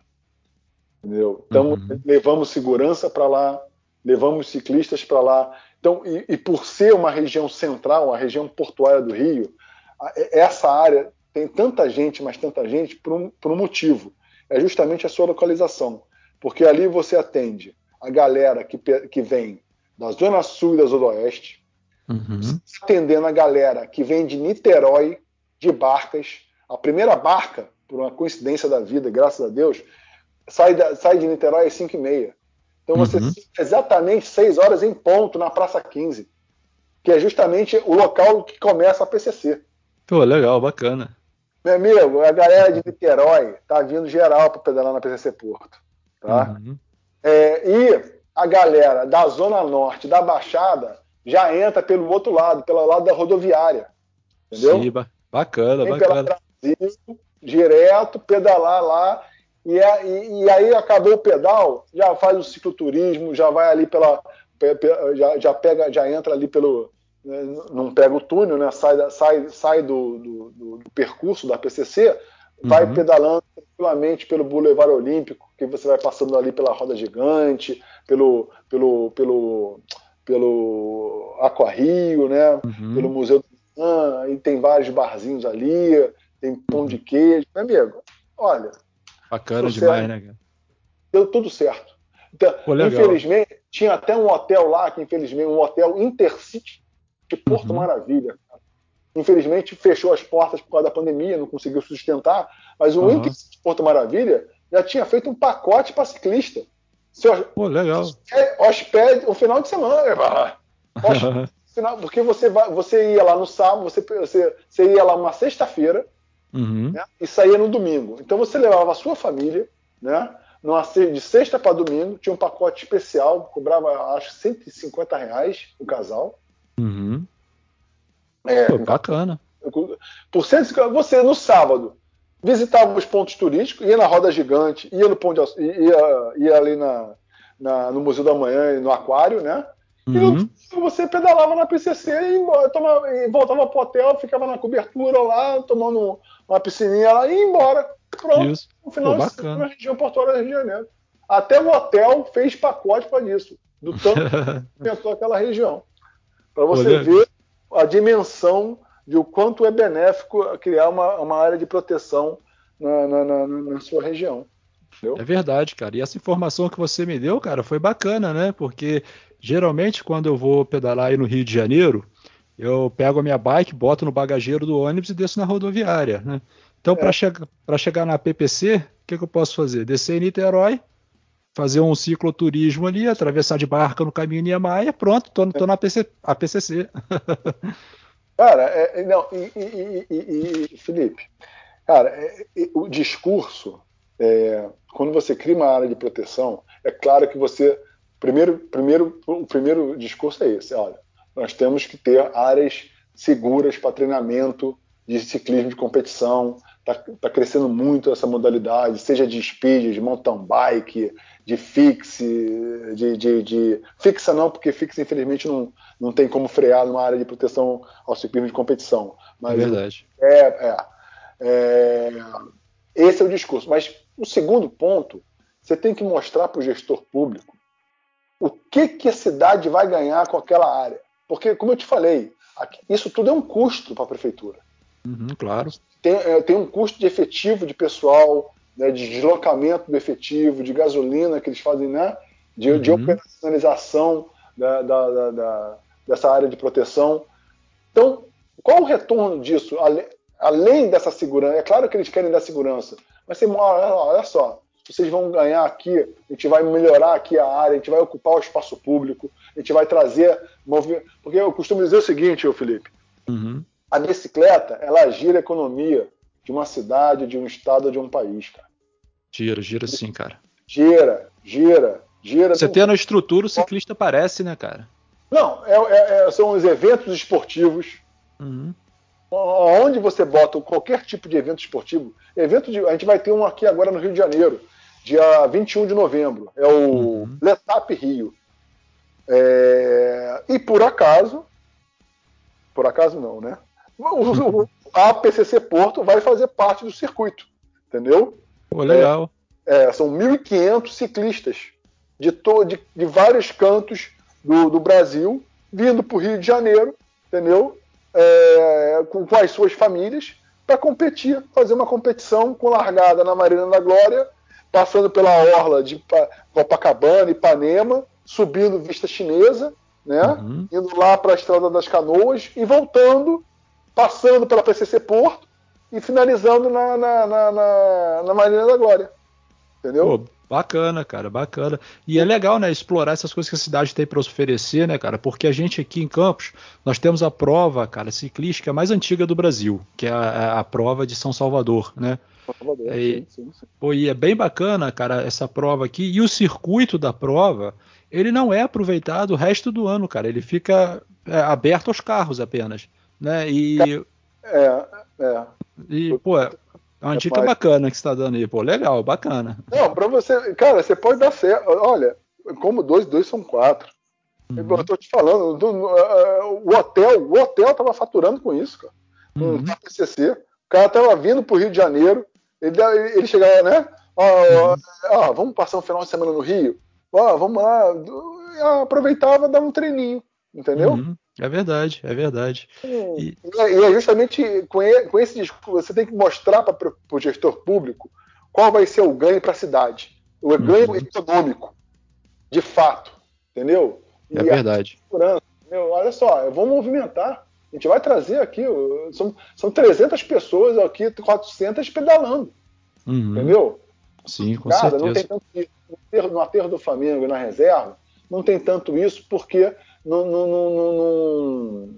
Entendeu? Então, uhum. levamos segurança para lá, levamos ciclistas para lá. Então, e, e, por ser uma região central, a região portuária do Rio, essa área tem tanta gente, mas tanta gente, por um, por um motivo. É justamente a sua localização. Porque ali você atende a galera que, que vem da Zona Sul e da Zona Oeste, uhum. atendendo a galera que vem de Niterói, de barcas. A primeira barca, por uma coincidência da vida, graças a Deus, sai, da, sai de Niterói às 5 e meia. Então você uhum. exatamente 6 horas em ponto na Praça 15, que é justamente o local que começa a PCC. Pô, legal, bacana. Meu amigo, a galera de Niterói tá vindo geral para pedalar na PCC Porto. Tá? Uhum. É, e a galera da Zona Norte, da Baixada, já entra pelo outro lado, pelo lado da rodoviária. Entendeu? Sim, bacana, Vem bacana. Pela Brasil, direto, pedalar lá e, e, e, aí acabou o pedal, já faz o cicloturismo, já vai ali pela. Já, já pega, já entra ali pelo. Né, não pega o túnel, né? Sai, sai, sai do, do, do, do percurso da PCC, vai uhum. pedalando tranquilamente pelo Boulevard Olímpico, que você vai passando ali pela Roda Gigante, pelo, pelo, pelo, pelo Aqua Rio, né? Uhum. Pelo Museu do Pan, e tem vários barzinhos ali, tem pão de queijo. Meu amigo, olha, Bacana demais, né, cara? Deu tudo certo. Então, Pô, infelizmente, tinha até um hotel lá, que infelizmente, um hotel Intercity de Porto uhum. Maravilha. Infelizmente, fechou as portas por causa da pandemia, não conseguiu sustentar, mas o uhum. Intercity de Porto Maravilha já tinha feito um pacote para ciclista. Pô, legal. Hospede o final de semana. [LAUGHS] porque você, vai, você ia lá no sábado, você, você, você ia lá uma sexta-feira, uhum. né, e saía no domingo. Então você levava a sua família, né? Numa, de sexta para domingo, tinha um pacote especial, cobrava acho 150 reais o casal. Uhum. É, Pô, bacana. Por 150, você no sábado visitava os pontos turísticos, ia na Roda Gigante, ia no ponto ia, ia ali na, na, no Museu da Manhã e no Aquário, né? Uhum. E você pedalava na PCC e, tomava, e voltava pro hotel, ficava na cobertura lá, tomando uma piscininha lá e ia embora. Pronto. Isso. No final Pô, de na região portuária do Rio de Janeiro. Até o hotel fez pacote para isso, do tanto [LAUGHS] que aquela região. Para você Pô, ver a dimensão de o quanto é benéfico criar uma, uma área de proteção na, na, na, na sua região. Entendeu? É verdade, cara. E essa informação que você me deu, cara, foi bacana, né? Porque geralmente quando eu vou pedalar aí no Rio de Janeiro, eu pego a minha bike, boto no bagageiro do ônibus e desço na rodoviária, né? Então, é. para chegar, chegar na PPC, o que, que eu posso fazer? Descer em Niterói, fazer um cicloturismo ali, atravessar de barca no caminho Niemeyer, pronto, tô, tô na PC, a PCC. [LAUGHS] Cara, é, não, e, e, e, e, Felipe, cara, é, o discurso é, quando você cria uma área de proteção, é claro que você. Primeiro, primeiro, o primeiro discurso é esse: olha, nós temos que ter áreas seguras para treinamento de ciclismo de competição. Está tá crescendo muito essa modalidade, seja de speed, de mountain bike, de fixe, de, de, de, fixa não, porque fixa infelizmente não, não tem como frear numa área de proteção ao ciclismo de competição. Mas é verdade. É, é, é, esse é o discurso. Mas o segundo ponto, você tem que mostrar para o gestor público o que, que a cidade vai ganhar com aquela área. Porque, como eu te falei, isso tudo é um custo para a prefeitura. Uhum, claro. Tem, é, tem, um custo de efetivo de pessoal, né, de deslocamento do efetivo, de gasolina que eles fazem, né, de, uhum. de operacionalização da, da, da, dessa área de proteção. Então, qual o retorno disso? além dessa segurança, é claro que eles querem dar segurança, mas você, olha só, vocês vão ganhar aqui, a gente vai melhorar aqui a área, a gente vai ocupar o espaço público, a gente vai trazer Porque eu costumo dizer o seguinte, Felipe, uhum. a bicicleta, ela gira a economia de uma cidade, de um estado, de um país, cara. Gira, gira sim, cara. Gira, gira, gira. Você tendo a estrutura, o ciclista aparece, né, cara? Não, é, é, é, são os eventos esportivos. Uhum onde você bota qualquer tipo de evento esportivo, evento de, a gente vai ter um aqui agora no Rio de Janeiro, dia 21 de novembro, é o uhum. Letap Rio. É, e por acaso, por acaso não, né? A PCC Porto vai fazer parte do circuito, entendeu? Pô, legal. é, são 1.500 ciclistas de, to, de, de vários cantos do, do Brasil vindo para o Rio de Janeiro, entendeu? É, com, com as suas famílias para competir, fazer uma competição com largada na Marina da Glória, passando pela orla de Copacabana, Ipanema, subindo Vista Chinesa, né? Uhum. Indo lá para a Estrada das Canoas e voltando, passando pela PCC Porto e finalizando na, na, na, na, na Marina da Glória. Entendeu? Pô, bacana, cara, bacana. E é legal, né, explorar essas coisas que a cidade tem para oferecer, né, cara? Porque a gente aqui em Campos, nós temos a prova, cara, ciclística mais antiga do Brasil, que é a, a prova de São Salvador, né? Salvador, é, sim, sim, sim. Pô, e é bem bacana, cara, essa prova aqui. E o circuito da prova, ele não é aproveitado o resto do ano, cara. Ele fica é, aberto aos carros apenas, né? E é, é. E pô, é uma dica mais... bacana que você está dando aí, pô, legal, bacana. Não, para você, cara, você pode dar certo. Olha, como dois, dois são quatro. Uhum. Eu tô te falando, do, uh, o hotel, o hotel tava faturando com isso, cara. Um uhum. KPCC. O cara tava vindo pro Rio de Janeiro, ele, ele chegava, né? Ó, ó, vamos passar um final de semana no Rio ó, vamos lá, aproveitava dar um treininho, entendeu? Uhum, é verdade, é verdade. E, e é justamente com, esse discurso, você tem que mostrar para o gestor público qual vai ser o ganho para a cidade. O ganho uhum. econômico, de fato, entendeu? E é verdade. Meu, olha só, vamos movimentar. A gente vai trazer aqui, são, são 300 pessoas aqui, 400 pedalando. Uhum. Entendeu? Sim, com Cara, certeza. Não tem tanto no aterro do Flamengo na reserva, não tem tanto isso porque não, não, não, não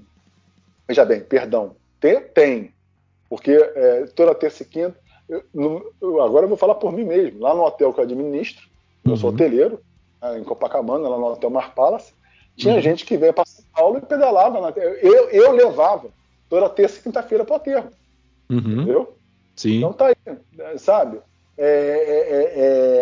Veja bem, perdão, tem, tem porque é, toda terça e quinta, eu, no, agora eu vou falar por mim mesmo, lá no hotel que eu administro, uhum. eu sou uhum. hoteleiro, né, em Copacabana, lá no Hotel Mar Palace, tinha uhum. gente que veio para São Paulo e pedalava. Na, eu, eu levava toda terça e quinta-feira para o aterro. Uhum. Entendeu? Sim. Então tá aí, sabe? É, é,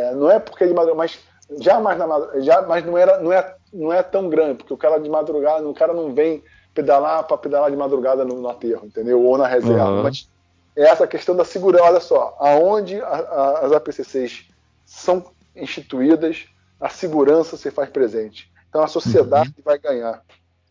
é, não é porque madrugada, mas já mais na já, mas não era, não é, não é tão grande, porque o cara de madrugada, o cara não vem pedalar para pedalar de madrugada no, no aterro, entendeu? Ou na reserva. Uhum. Mas é essa questão da segurança, olha só, aonde a, a, as APCCs são instituídas, a segurança se faz presente. Então a sociedade uhum. vai ganhar,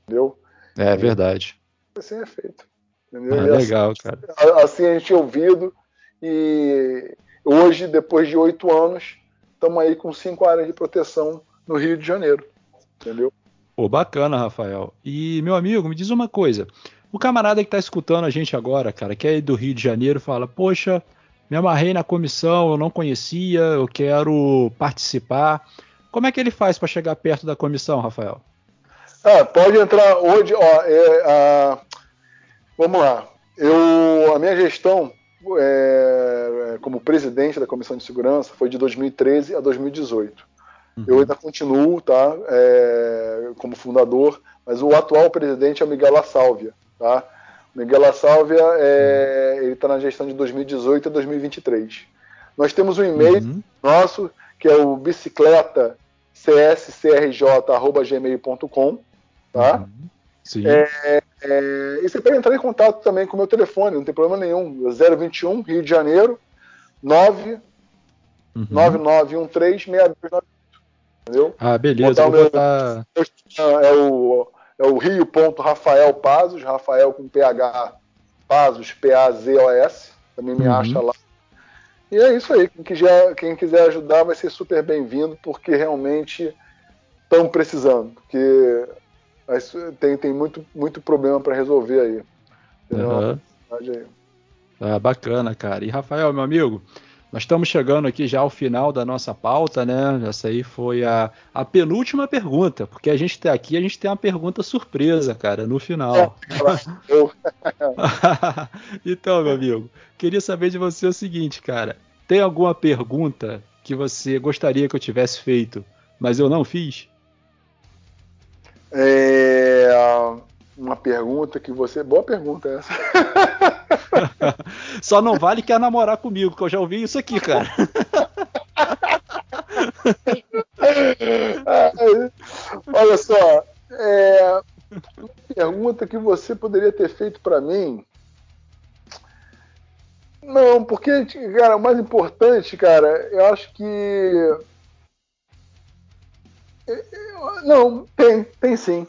entendeu? É verdade. Assim é feito. Entendeu? Ah, legal, assim, cara. Assim a gente é ouvido e Hoje, depois de oito anos, estamos aí com cinco áreas de proteção no Rio de Janeiro. Entendeu? Pô, bacana, Rafael. E, meu amigo, me diz uma coisa. O camarada que está escutando a gente agora, cara, que é do Rio de Janeiro, fala: Poxa, me amarrei na comissão, eu não conhecia, eu quero participar. Como é que ele faz para chegar perto da comissão, Rafael? Ah, pode entrar hoje, ó, é, a, vamos lá. Eu, a minha gestão é, como presidente da Comissão de Segurança foi de 2013 a 2018. Uhum. Eu ainda continuo, tá, é, como fundador, mas o atual presidente é o Miguel La Sálvia, tá? Miguel La Sálvia, é, ele está na gestão de 2018 a 2023. Nós temos um e-mail uhum. nosso que é o bicicleta cscrj@gmail.com, tá? Uhum. Sim. É, é, e você pode entrar em contato também com o meu telefone, não tem problema nenhum. 021 Rio de Janeiro 9 uhum. 9913 Entendeu? Ah, beleza. Vou botar... É o, é o Rio ponto Rafael Pazos, Rafael com PH Pazos, P-A-Z-O-S. Também me uhum. acha lá. E é isso aí. Quem quiser, quem quiser ajudar vai ser super bem-vindo, porque realmente estão precisando. Porque tem, tem muito, muito problema para resolver aí. Uhum. aí. Ah, bacana, cara. E Rafael, meu amigo, nós estamos chegando aqui já ao final da nossa pauta, né? Essa aí foi a, a penúltima pergunta, porque a gente está aqui, a gente tem uma pergunta surpresa, cara, no final. É, [LAUGHS] então, meu amigo, queria saber de você o seguinte, cara. Tem alguma pergunta que você gostaria que eu tivesse feito, mas eu não fiz? É, uma pergunta que você. Boa pergunta essa. [LAUGHS] [LAUGHS] Só não vale quer namorar comigo, que eu já ouvi isso aqui, cara. [LAUGHS] Olha só, é, uma pergunta que você poderia ter feito para mim. Não, porque, cara, o mais importante, cara, eu acho que. Não, tem, tem sim.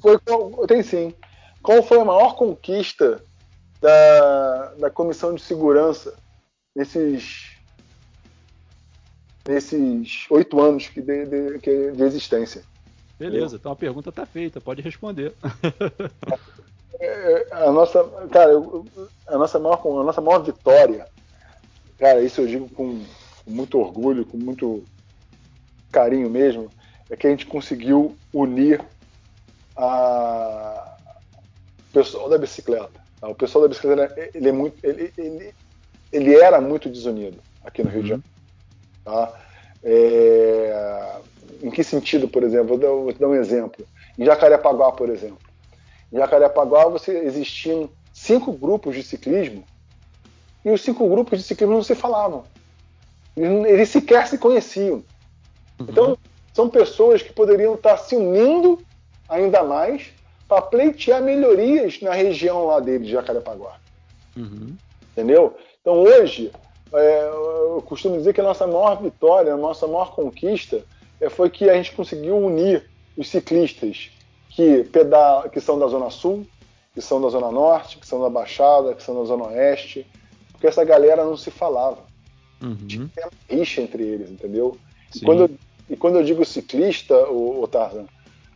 Foi, tem sim. Qual foi a maior conquista da, da Comissão de Segurança nesses nesses oito anos de, de, de, existência? Beleza, então a pergunta está feita, pode responder. É, a nossa, cara, a nossa maior, a nossa maior vitória, cara, isso eu digo com, com muito orgulho, com muito carinho mesmo, é que a gente conseguiu unir a o pessoal da bicicleta. O pessoal da bicicleta ele é muito, ele, ele, ele era muito desunido aqui no Rio de uhum. Janeiro. Tá? É, em que sentido, por exemplo? Vou, dar, vou te dar um exemplo. Em Jacarepaguá, por exemplo. Em Jacarepaguá você existiam cinco grupos de ciclismo e os cinco grupos de ciclismo não se falavam. Eles sequer se conheciam. Uhum. Então, são pessoas que poderiam estar se unindo ainda mais para pleitear melhorias na região lá dele, de Jacarepaguá. Uhum. Entendeu? Então, hoje, é, eu costumo dizer que a nossa maior vitória, a nossa maior conquista é, foi que a gente conseguiu unir os ciclistas que, pedal, que são da Zona Sul, que são da Zona Norte, que são da Baixada, que são da Zona Oeste, porque essa galera não se falava. Uhum. Tinha rixa entre eles, entendeu? E quando, eu, e quando, eu, digo ciclista, o, o Tarzan,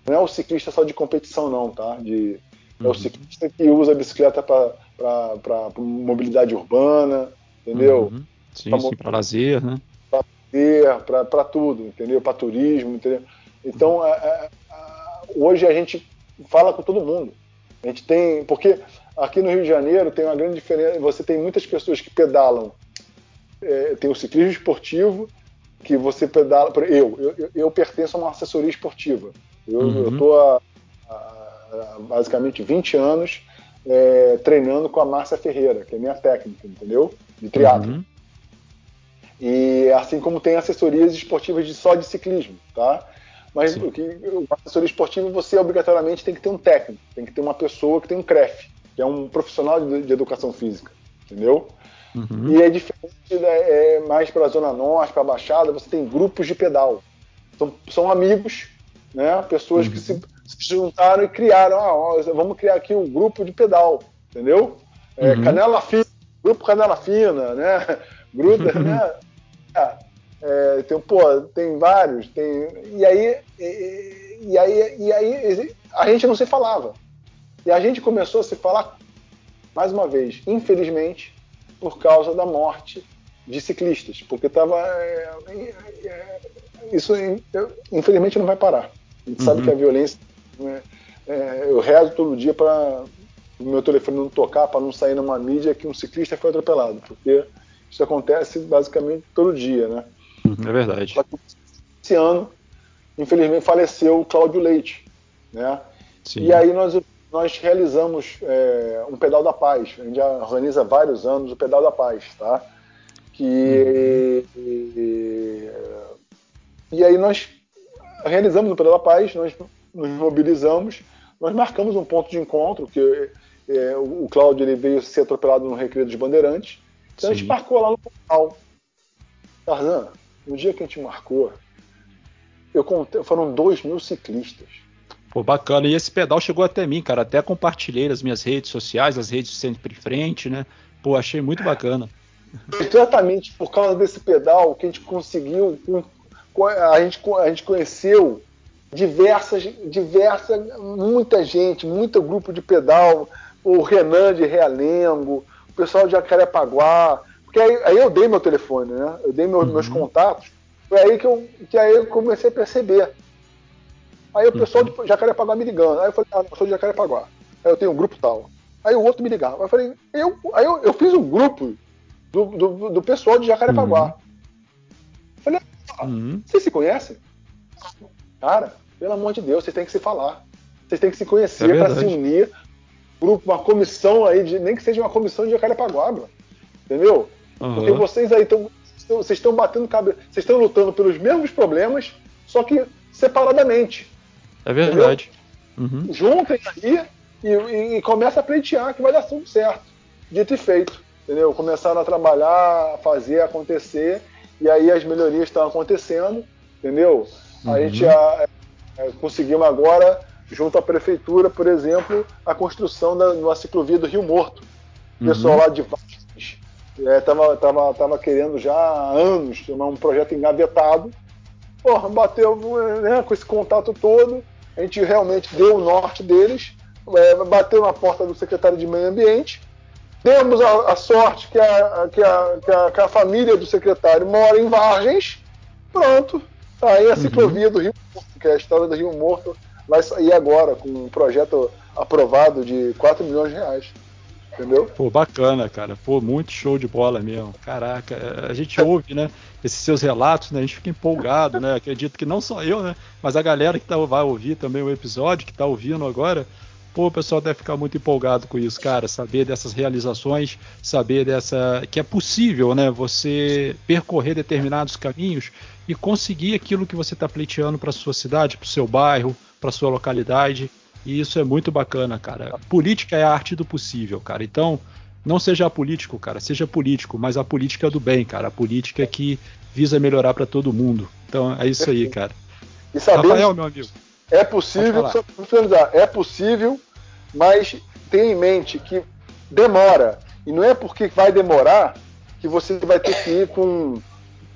não é o ciclista só de competição, não, tá? De, uhum. É o uhum. ciclista que usa a bicicleta para mobilidade urbana, entendeu? Uhum. Sim, para lazer, né? Para lazer, para tudo, entendeu? Para turismo, entendeu? Então, a, a, a, hoje a gente fala com todo mundo. A gente tem. Porque aqui no Rio de Janeiro tem uma grande diferença. Você tem muitas pessoas que pedalam. É, tem o ciclismo esportivo, que você pedala. Eu, eu, eu pertenço a uma assessoria esportiva. Eu uhum. estou há, há, basicamente 20 anos é, treinando com a Márcia Ferreira, que é minha técnica, entendeu? De triatlo. Uhum. E assim como tem assessorias esportivas de só de ciclismo, tá? Mas o que uma assessoria esportiva você obrigatoriamente tem que ter um técnico, tem que ter uma pessoa que tem um CREF, que é um profissional de, de educação física, entendeu? Uhum. E é diferente, é, é mais para a zona norte, para a baixada, você tem grupos de pedal. São, são amigos né? Pessoas uhum. que se, se, juntaram e criaram, ah, ó, vamos criar aqui um grupo de pedal, entendeu? É, uhum. Canela fina, grupo Canela fina, né? [LAUGHS] Gruda, [LAUGHS] né? É, é, tem, pô, tem vários, tem e aí e, e, aí e aí a gente não se falava e a gente começou a se falar mais uma vez, infelizmente, por causa da morte de ciclistas, porque tava é, é, isso infelizmente não vai parar. A gente uhum. sabe que a violência. Né, é, eu rezo todo dia para o meu telefone não tocar, para não sair numa mídia que um ciclista foi atropelado, porque isso acontece basicamente todo dia, né? Uhum, é verdade. Esse ano, infelizmente, faleceu o Cláudio Leite, né? Sim. E aí nós, nós realizamos é, um Pedal da Paz. A gente já organiza vários anos o Pedal da Paz, tá? Que, uhum. e, e aí nós realizamos o Pedal da Paz, nós nos mobilizamos, nós marcamos um ponto de encontro, que é, o, Cláudio ele veio ser atropelado no Recreio dos Bandeirantes, então Sim. a gente marcou lá no portal. Tarzan, no dia que a gente marcou, eu contei, foram dois mil ciclistas. Pô, bacana. E esse pedal chegou até mim, cara. Até compartilhei nas minhas redes sociais, as redes sempre em frente, né? Pô, achei muito bacana. Exatamente por causa desse pedal que a gente conseguiu a gente, a gente conheceu diversas, diversa, muita gente, muito grupo de pedal, o Renan de Realengo, o pessoal de Jacarepaguá, porque aí, aí eu dei meu telefone, né? Eu dei meu, uhum. meus contatos, foi aí que eu, que aí eu comecei a perceber. Aí o pessoal uhum. de Jacarepaguá me ligando, aí eu falei, ah, eu sou de Jacarepaguá, aí eu tenho um grupo tal. Aí o outro me ligava, aí eu falei, eu, aí eu, eu fiz um grupo do, do, do pessoal de Jacarepaguá. Uhum. Uhum. Vocês se conhecem? Cara, pelo amor de Deus, vocês têm que se falar. Vocês têm que se conhecer é para se unir. Grupo, uma comissão aí, de, nem que seja uma comissão de Jacarepaguá, entendeu? Uhum. Porque vocês aí estão. Vocês estão batendo cabeça. Vocês estão lutando pelos mesmos problemas, só que separadamente. É verdade. Uhum. Juntem aí e, e, e começa a pleitear que vai dar tudo certo. Dito e feito. entendeu? Começaram a trabalhar, a fazer acontecer, e aí as melhorias estão acontecendo, entendeu? Uhum. A gente a, a, conseguimos agora, junto à prefeitura, por exemplo, a construção da, da ciclovia do Rio Morto. O pessoal uhum. lá de Vasques estava é, tava, tava querendo já há anos um projeto engavetado. Porra, bateu né, com esse contato todo, a gente realmente deu o norte deles, é, bateu na porta do secretário de Meio Ambiente, demos a, a sorte que a, que, a, que, a, que a família do secretário mora em Vargens, pronto, tá aí a ciclovia uhum. do Rio Morto, que é a história do Rio Morto, vai sair agora com um projeto aprovado de 4 milhões de reais. Entendeu? Pô, bacana, cara. Pô, muito show de bola mesmo. Caraca, a gente ouve, né? Esses seus relatos, né? A gente fica empolgado, né? Acredito que não só eu, né? Mas a galera que tá, vai ouvir também o episódio, que tá ouvindo agora, pô, o pessoal deve ficar muito empolgado com isso, cara. Saber dessas realizações, saber dessa. que é possível, né? Você percorrer determinados caminhos e conseguir aquilo que você está pleiteando para sua cidade, para o seu bairro, para sua localidade. E isso é muito bacana, cara. Política é a arte do possível, cara. Então, não seja político, cara. Seja político, mas a política é do bem, cara. A política é que visa melhorar para todo mundo. Então, é isso aí, cara. E sabemos, Rafael, meu amigo. É possível, só para finalizar, é possível, mas tenha em mente que demora. E não é porque vai demorar que você vai ter que ir com,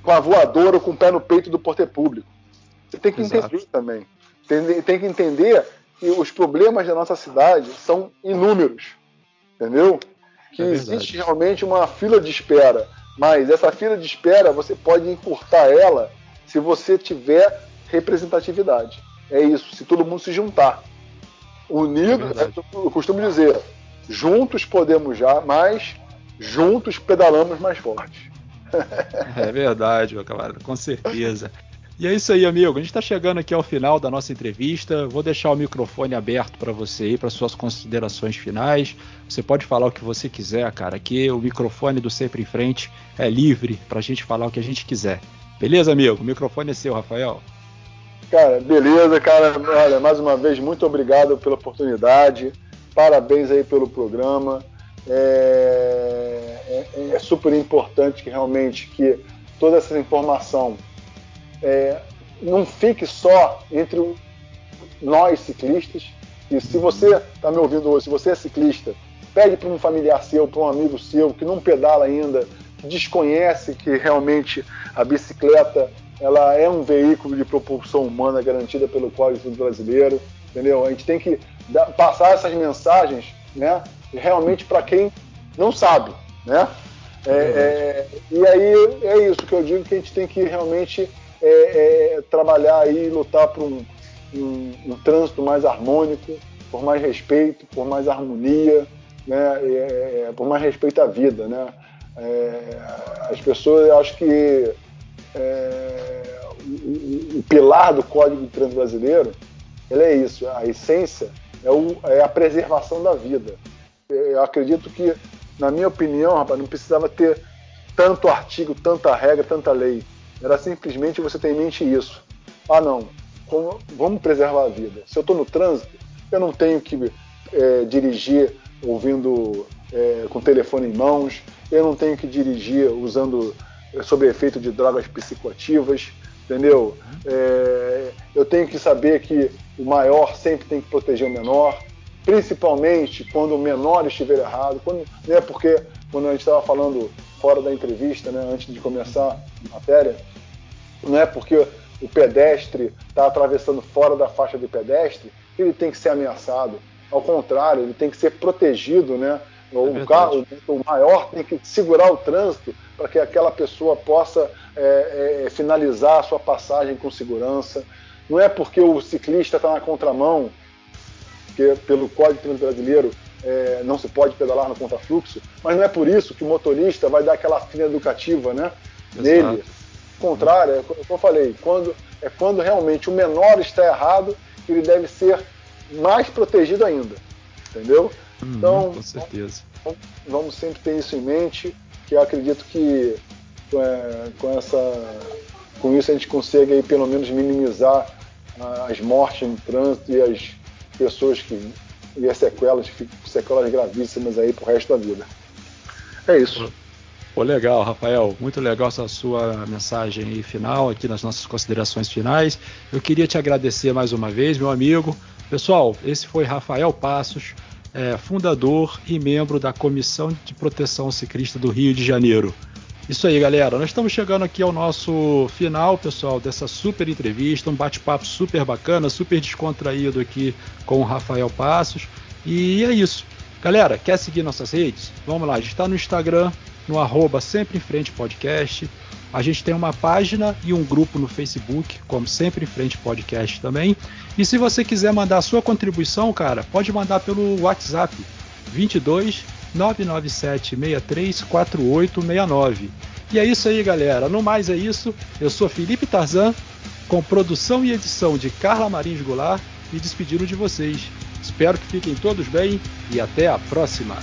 com a voadora ou com o pé no peito do poder público. Você tem que Exato. entender também. Tem, tem que entender que os problemas da nossa cidade são inúmeros, entendeu? Que é existe realmente uma fila de espera, mas essa fila de espera você pode encurtar ela se você tiver representatividade. É isso, se todo mundo se juntar. Unido, é eu costumo dizer, juntos podemos já, mas juntos pedalamos mais forte. [LAUGHS] é verdade, meu camarada, com certeza. E é isso aí, amigo. A gente está chegando aqui ao final da nossa entrevista. Vou deixar o microfone aberto para você aí, para suas considerações finais. Você pode falar o que você quiser, cara. Aqui o microfone do Sempre em Frente é livre para a gente falar o que a gente quiser. Beleza, amigo? O microfone é seu, Rafael. Cara, beleza, cara. Olha, mais uma vez, muito obrigado pela oportunidade. Parabéns aí pelo programa. É, é, é super importante que realmente que toda essa informação é, não fique só entre nós ciclistas. E se você está me ouvindo hoje, se você é ciclista, pede para um familiar seu, para um amigo seu que não pedala ainda, desconhece que realmente a bicicleta ela é um veículo de propulsão humana garantida pelo Código Brasileiro, entendeu? A gente tem que dar, passar essas mensagens, né, realmente para quem não sabe, né? É, é, e aí é isso que eu digo que a gente tem que realmente é, é, trabalhar e lutar por um, um, um, trânsito mais harmônico, por mais respeito, por mais harmonia, né, é, é por mais respeito à vida. Né? É, as pessoas, eu acho que é, o, o, pilar do Código de Trânsito Brasileiro ele é isso, a essência é, o, é a preservação da vida. Eu acredito que, na minha opinião, rapaz, não precisava ter tanto artigo, tanta regra, tanta lei era simplesmente você ter em mente isso. Ah, não, como, vamos preservar a vida. Se eu estou no trânsito, eu não tenho que é, dirigir ouvindo é, com o telefone em mãos, eu não tenho que dirigir usando é, sob efeito de drogas psicoativas, entendeu? É, eu tenho que saber que o maior sempre tem que proteger o menor, principalmente quando o menor estiver errado, quando, né, porque quando a gente estava falando fora da entrevista, né, antes de começar a matéria, não é porque o pedestre está atravessando fora da faixa de pedestre que ele tem que ser ameaçado. Ao contrário, ele tem que ser protegido, né? O, é carro, o maior tem que segurar o trânsito para que aquela pessoa possa é, é, finalizar a sua passagem com segurança. Não é porque o ciclista está na contramão, que pelo Código Brasileiro é, não se pode pedalar no contrafluxo, mas não é por isso que o motorista vai dar aquela fina educativa né, nele. Ao contrário, é o que eu falei, quando, é quando realmente o menor está errado que ele deve ser mais protegido ainda. Entendeu? Uhum, então, com certeza. Vamos, vamos, sempre ter isso em mente, que eu acredito que é, com, essa, com isso a gente consegue aí, pelo menos minimizar as mortes no trânsito e as pessoas que e as sequelas, sequelas gravíssimas aí pro resto da vida. É isso. Pô, legal, Rafael. Muito legal essa sua mensagem final, aqui nas nossas considerações finais. Eu queria te agradecer mais uma vez, meu amigo. Pessoal, esse foi Rafael Passos, é, fundador e membro da Comissão de Proteção Ciclista do Rio de Janeiro. Isso aí, galera. Nós estamos chegando aqui ao nosso final, pessoal, dessa super entrevista, um bate-papo super bacana, super descontraído aqui com o Rafael Passos. E é isso. Galera, quer seguir nossas redes? Vamos lá, a gente está no Instagram, no arroba Sempre em Frente Podcast. A gente tem uma página e um grupo no Facebook, como Sempre em Frente Podcast também. E se você quiser mandar sua contribuição, cara, pode mandar pelo WhatsApp 22 997 63 4869. E é isso aí, galera. No mais é isso. Eu sou Felipe Tarzan, com produção e edição de Carla Marins Goulart, e despedindo de vocês. Espero que fiquem todos bem e até a próxima.